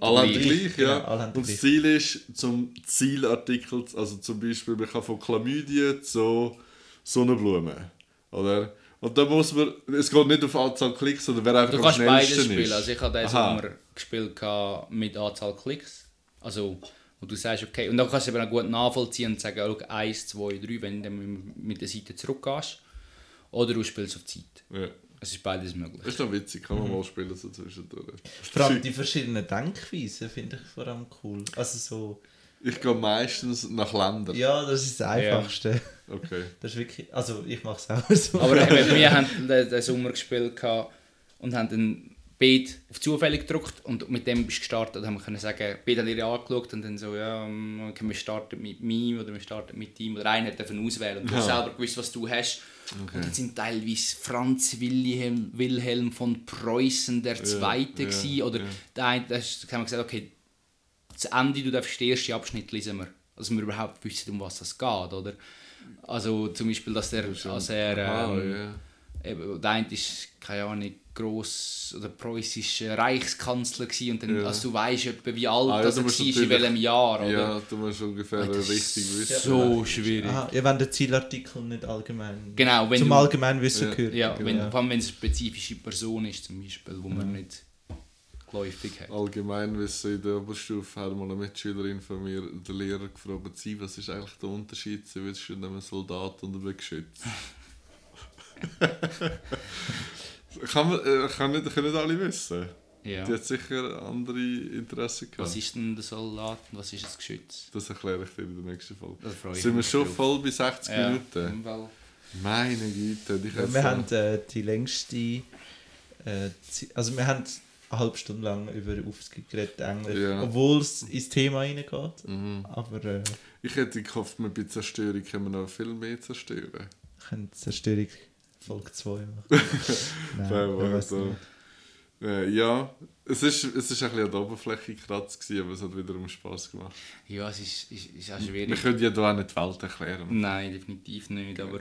alle haben Gleich, genau, ja. den und das. Ziel ist, zum Zielartikel, also zum Beispiel, man kann von Chlamydien zu Sonnenblumen, oder? Und da muss man, es geht nicht auf Anzahl Klicks, sondern wer einfach Du am kannst beides schnellsten spielen. ist. Also ich habe diesen. Sommer gespielt mit Anzahl Klicks. Also, wo du sagst, okay, und dann kannst du eben auch gut nachvollziehen und sagen, schau, 1, 2, 3, wenn du mit der Seite zurückgehst. Oder du spielst auf Zeit. Ja. Es ist beides möglich. Das ist noch witzig, kann Mhm. man mal spielen so zwischendurch. Vor allem die verschiedenen Denkweisen finde ich vor allem cool. Also so, Ich gehe meistens nach Ländern. ja, das ist das Einfachste. Okay. Das ist wirklich, also ich mache es auch so. Aber wir haben den, Sommer gespielt und haben dann Beat auf zufällig gedruckt und mit dem bist du gestartet. Dann haben wir sagen, Beat hat ihr angeschaut und dann so, ja, okay, wir starten mit mir oder wir starten mit ihm. Oder einer dürfen auswählen und du Ja. selber gewusst, was du hast. Und dann sind teilweise Franz Wilhelm, Wilhelm von Preußen der Zweite ja, gewesen. oder ja. der eine, da da haben wir gesagt, okay, das Ende, du darfst den ersten Abschnitt lesen wir. Also wir überhaupt wissen, um was es geht, oder? Also zum Beispiel, dass der, als er, ähm, ja. Eben, der eine ist, keine Ahnung, gross oder preußischer Reichskanzler gewesen und dann, Ja. also du weißt etwa, wie alt Ah, ja, das war, in welchem Jahr, oder? Ja, du musst ungefähr Das ist richtig wissen. So schwierig. Aha, ja, wenn der Zielartikel nicht allgemein Genau, wenn zum du- Allgemeinwissen Ja. gehört. Ja, wenn, ja. vor allem wenn es eine spezifische Person ist, zum Beispiel, wo man nicht geläufig hat. Allgemeinwissen in der Oberstufe hat mal eine Mitschülerin von mir den Lehrer gefragt, sie, was ist eigentlich der Unterschied zwischen einem Soldat und einem Geschütz? kann man, äh, kann nicht, können nicht alle wissen. Ja. Die hat sicher andere Interessen gehabt. Was ist denn der Soldat und was ist das Geschütz? Das erkläre ich dir in der nächsten Folge. Da freue ich Sind wir schon drauf. voll bei 60 Ja, Minuten? Fall. Meine Güte, ich wir so- haben äh, die längste, äh, also wir haben eine halbe Stunde lang über Aufzug geredet, Englisch, Ja. obwohl es ins Thema reingeht. Mhm. Aber äh, Ich hätte gehofft, wir bei Zerstörung können wir noch viel mehr zerstören. können Zerstörung Folge 2 machen. Nein, da. nicht. Äh, ja, es ist, es ist ein bisschen an der Oberfläche gekratzt, gewesen, aber es hat wiederum Spass gemacht. Ja, es ist, ist, ist auch Wir schwierig. können ja da auch nicht die Welt erklären. Nein, definitiv nicht, aber...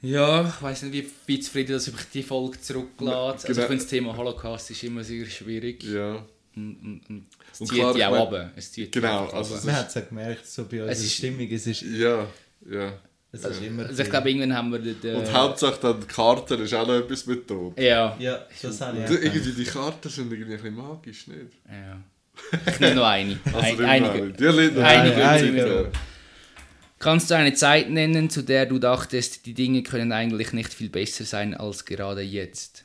Ja, ich weiß nicht, wie, wie zufrieden dass ich die Folge zurücklässt. Also Genau. ich finde das Thema Holocaust ist immer sehr schwierig. Ja, Und, und, und es Und zieht klar, die auch mein- runter. Es zieht die Genau, also runter. Man hat es ja gemerkt, so bei unserer ist- Stimmung, es ist, ja, ja. Es ist immer... Also ich glaube, irgendwann haben wir den... den Und Hauptsache dann die Karten ist auch noch etwas mit drin. Ja, ja, das habe ich. Irgendwie die Karten sind irgendwie ein bisschen magisch, nicht? ja. Ich nehme noch eine. Also Ein, einige. Die Einige sicher. Kannst du eine Zeit nennen, zu der du dachtest, die Dinge können eigentlich nicht viel besser sein als gerade jetzt?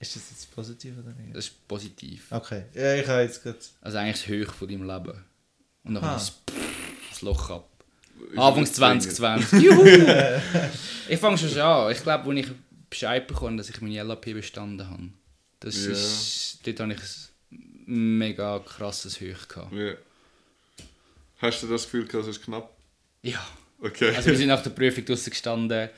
Ist das jetzt positiv oder nicht? Das ist positiv. Okay, ja, ich habe jetzt gerade... Also eigentlich das Höch von deinem Leben. Und dann Ah. das das Loch ab. Anfangs 2020. Juhu! ich fange schon an. Ich glaube, als ich Bescheid bekommen, dass ich meine LAP bestanden habe. Das Ja. ist, dort habe ich ein mega krasses Hoch gehabt. Ja. Hast du das Gefühl gehabt, es ist knapp? Ja. Okay. Also wir sind nach der Prüfung draussen gestanden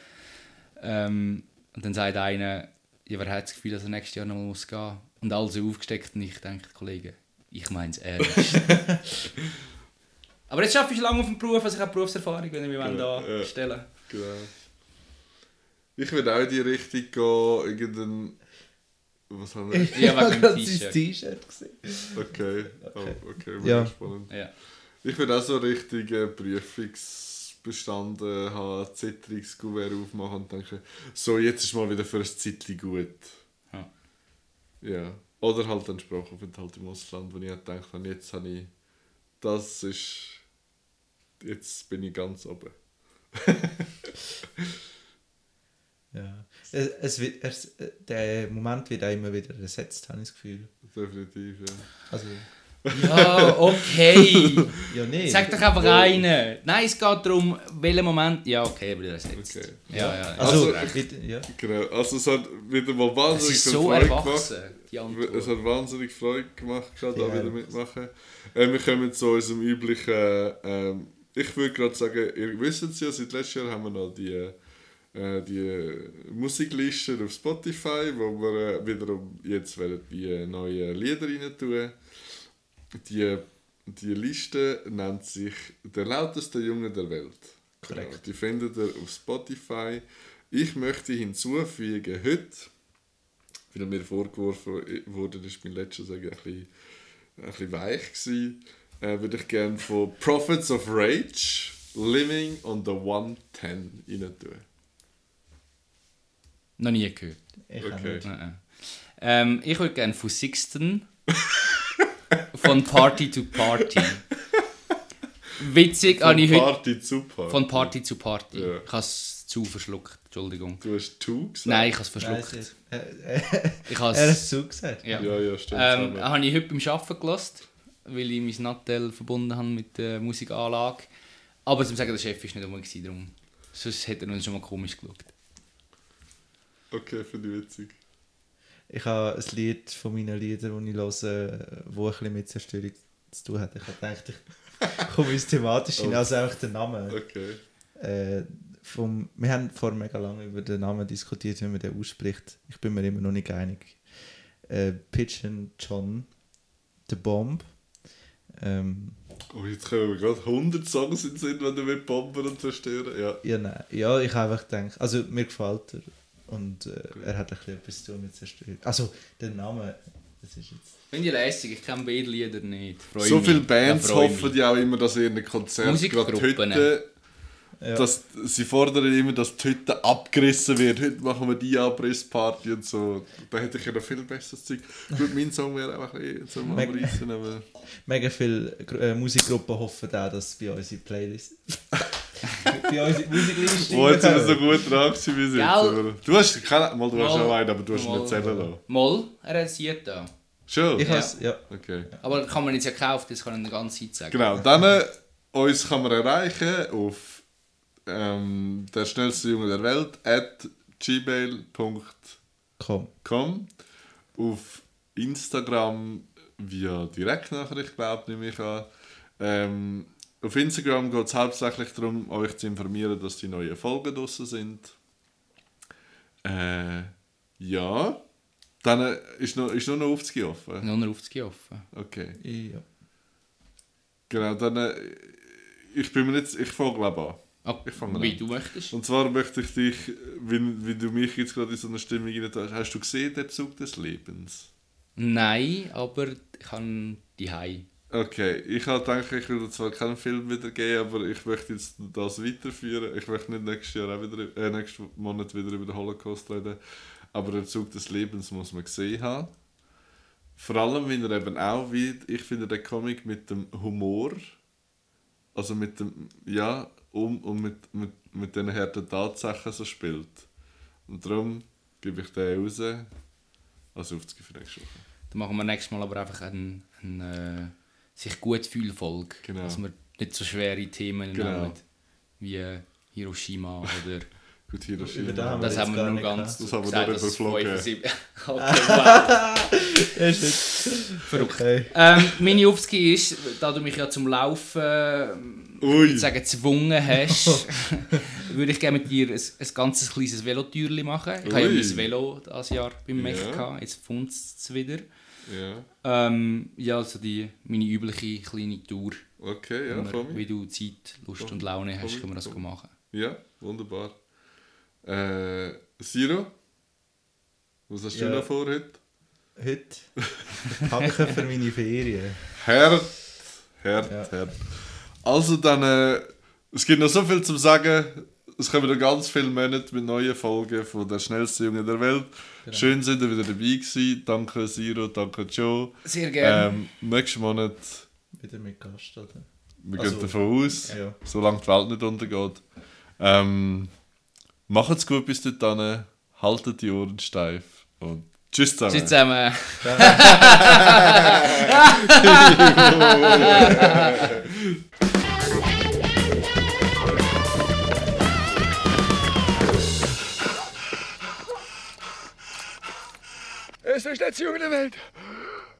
ähm, und dann sagt einer, ja, wer hat das Gefühl, dass er nächstes Jahr noch mal muss gehen Und alle so aufgesteckt und ich denke, Kollege, ich meine es ernst. Aber jetzt arbeite ich schon lange auf dem Beruf, also ich habe Berufserfahrung, wenn ich mich Ja, da ja. stellen genau. Ich würde auch in die Richtung gehen, irgendein... Was haben wir? Ja, wegen dem gerade T-Shirt. sein T-Shirt gesehen. Okay, oh, okay, Ja. spannend. Ja. Ich würde auch so richtig äh, Prüfungsbestanden haben, Zitterungskuvert aufmachen und denken, so, jetzt ist mal wieder für ein Zeitchen gut. Ja. Ja. Oder halt ein Sprachaufenthalt im Ausland, wo ich halt gedacht habe, jetzt habe ich, das ist, jetzt bin ich ganz oben. Ja. Es, es wird, es, der Moment wird auch immer wieder ersetzt, habe ich das Gefühl. Definitiv, ja. Also, Ja, okay. ja, nee. Sag doch einfach einen. Nein, es geht darum, welchen Moment. Ja, okay, aber das jetzt. Okay. Ja, ja. Also, Also, mit, ja. Genau, also es hat wieder mal es wahnsinnig ist viel so Freude erwachsen, gemacht. die Es hat wahnsinnig Freude gemacht, gerade Ja. da wieder mitmachen. Äh, wir kommen zu unserem üblichen. Ähm, ich würde gerade sagen, ihr wisst es ja, seit letztem Jahr haben wir noch die, äh, die Musikliste auf Spotify, wo wir äh, wiederum jetzt werden die neuen Lieder rein tun. Die, die Liste nennt sich Der lauteste Junge der Welt. Korrekt. Genau, die findet ihr auf Spotify. Ich möchte hinzufügen heute, weil mir vorgeworfen wurde, war mein letzter Song ein bisschen, ein bisschen weich gewesen, äh, würde ich gerne von Prophets of Rage, Living on the 110 rein tun. Noch nie gehört. Ich Okay. nicht. Nein. Ähm, ich würde gerne von Sixten von Party to Party. Witzig habe Von ich heute. Party zu Party. Von Party zu Party. Ja. Ich habe es zu verschluckt. Entschuldigung. Du hast «to» gesagt? Nein, ich habe es Nein, verschluckt. äh, äh, Ich er hat habe es so gesagt. ja. Ja, ja, stimmt. Ähm, habe ich heute beim Arbeiten gelassen, weil ich mein Nattel verbunden habe mit der Musikanlage. Aber zum sagen, der Chef war nicht gewesen, darum. Sonst hätte er uns schon mal komisch geschaut. Okay, finde ich witzig. Ich habe ein Lied von meinen Liedern, die ich höre, wo ein bisschen mit Zerstörung zu tun hat. Ich habe gedacht, ich komme ins Thematische hin, also einfach der Name. Okay. Äh, vom, wir haben vor mega lange über den Namen diskutiert, wie man den ausspricht. Ich bin mir immer noch nicht einig. Äh, Pigeon John, The Bomb. Ähm, Oh, jetzt kommen wir gerade 100 Songs in den Sinn, wenn du mit Bomben und zerstören. Ja. ja, nein, ja, ich habe einfach gedacht, also mir gefällt er. Und äh, er hat ein bisschen etwas zu tun mit Zerstörung. Also, der Name, das ist jetzt... Finde ich lässig, ich kenne beide Lieder nicht. Freu so mich. viele Bands Ja, hoffen ja auch immer, dass ihr in Konzert gerade Musikgruppen. Ja. dass, sie fordern immer, dass die Hütte abgerissen wird. Heute machen wir die Abrissparty und so. Da hätte ich ja noch viel besseres Zeug. Gut, mein Song wäre auch ein bisschen zum Abreißen, aber... Mega viele äh, Musikgruppen hoffen auch, dass bei uns in Playlist. bei uns in die Musikliste. Wo jetzt sind wir so gut dran gewesen wie jetzt. Du hast, keine, mal, du hast Mal- auch einen, aber du hast ihn mal- nicht zählen lassen. Moll, er hat sie da. Schon? Ich Ja. has, ja. Okay. Aber kann man jetzt ja kaufen, das kann ich die ganze Zeit sagen. Genau, dann äh, uns kann man erreichen auf ähm, der schnellste Junge der Welt at gmail.com auf Instagram via Direktnachricht, glaube nehme ich an. Ähm, auf Instagram geht es hauptsächlich darum, euch zu informieren, dass die neuen Folgen draussen sind. Äh, ja. Dann äh, ist, noch, ist nur noch 50 offen. Nur noch aufzugehen offen. Okay. Ja. Genau, dann. Äh, ich bin mir jetzt. Ich fange glaube an. Ah, Ich fange wie an. du möchtest. Und zwar möchte ich dich, wie, wie du mich jetzt gerade in so eine Stimmung hast, hast du gesehen, der Zug des Lebens? Nein, aber ich habe die Hai. Okay, ich habe gedacht, ich will zwar keinen Film wiedergeben, aber ich möchte jetzt das weiterführen. Ich möchte nicht nächstes Jahr auch wieder, äh, nächsten Monat wieder über den Holocaust reden, aber der Zug des Lebens muss man gesehen haben. Vor allem, wenn er eben auch, wie ich finde, der Comic mit dem Humor, also mit dem, ja, um und mit, mit, mit den harten Tatsachen so spielt. Und darum gebe ich den raus als 50 für nächste Woche. Dann machen wir nächstes Mal aber einfach einen, einen äh, sich gut fühlen Folge. Genau. Dass wir nicht so schwere Themen Genau. nehmen, wie Hiroshima oder... Gut, Hiroshima. Den haben Das jetzt haben wir gar nur nicht ganz Das haben wir nur überflogen. 75 Okay, wow. Ist nicht. Verrückt. Okay. ähm, meine Aufgabe ist, da du mich ja zum Laufen Ui. sagen, gezwungen hast, würde ich gerne mit dir ein, ein ganzes kleines Velotürli machen. Ich habe ja Ui. mein Velo dieses Jahr beim Mech Ja. gehabt, jetzt funzt es wieder. Ja, Ähm, ja, also die, meine übliche kleine Tour. okay, ja, wir- komm. wie du Zeit, Lust und Laune hast, komm, können wir das komm. machen. Ja, wunderbar. Äh, Siro? Was hast Ja. du noch vor heute? Heute packen für meine Ferien. Herd, Herd, Ja. Herd. Also dann, äh, es gibt noch so viel zu sagen. Es kommen noch ganz viele Monate mit neuen Folgen von der schnellsten Junge der Welt. Genau. Schön, sind ihr wieder dabei gewesen. Danke Siro, danke Joe. Sehr gerne. Ähm, nächsten Monat, Wieder mit Gast, oder? wir Also, gehen davon aus, ja. solange die Welt nicht untergeht. Ähm, macht's gut bis dahin, haltet die Ohren steif und tschüss zusammen. Tschüss zusammen. Es ist der Junge der Welt.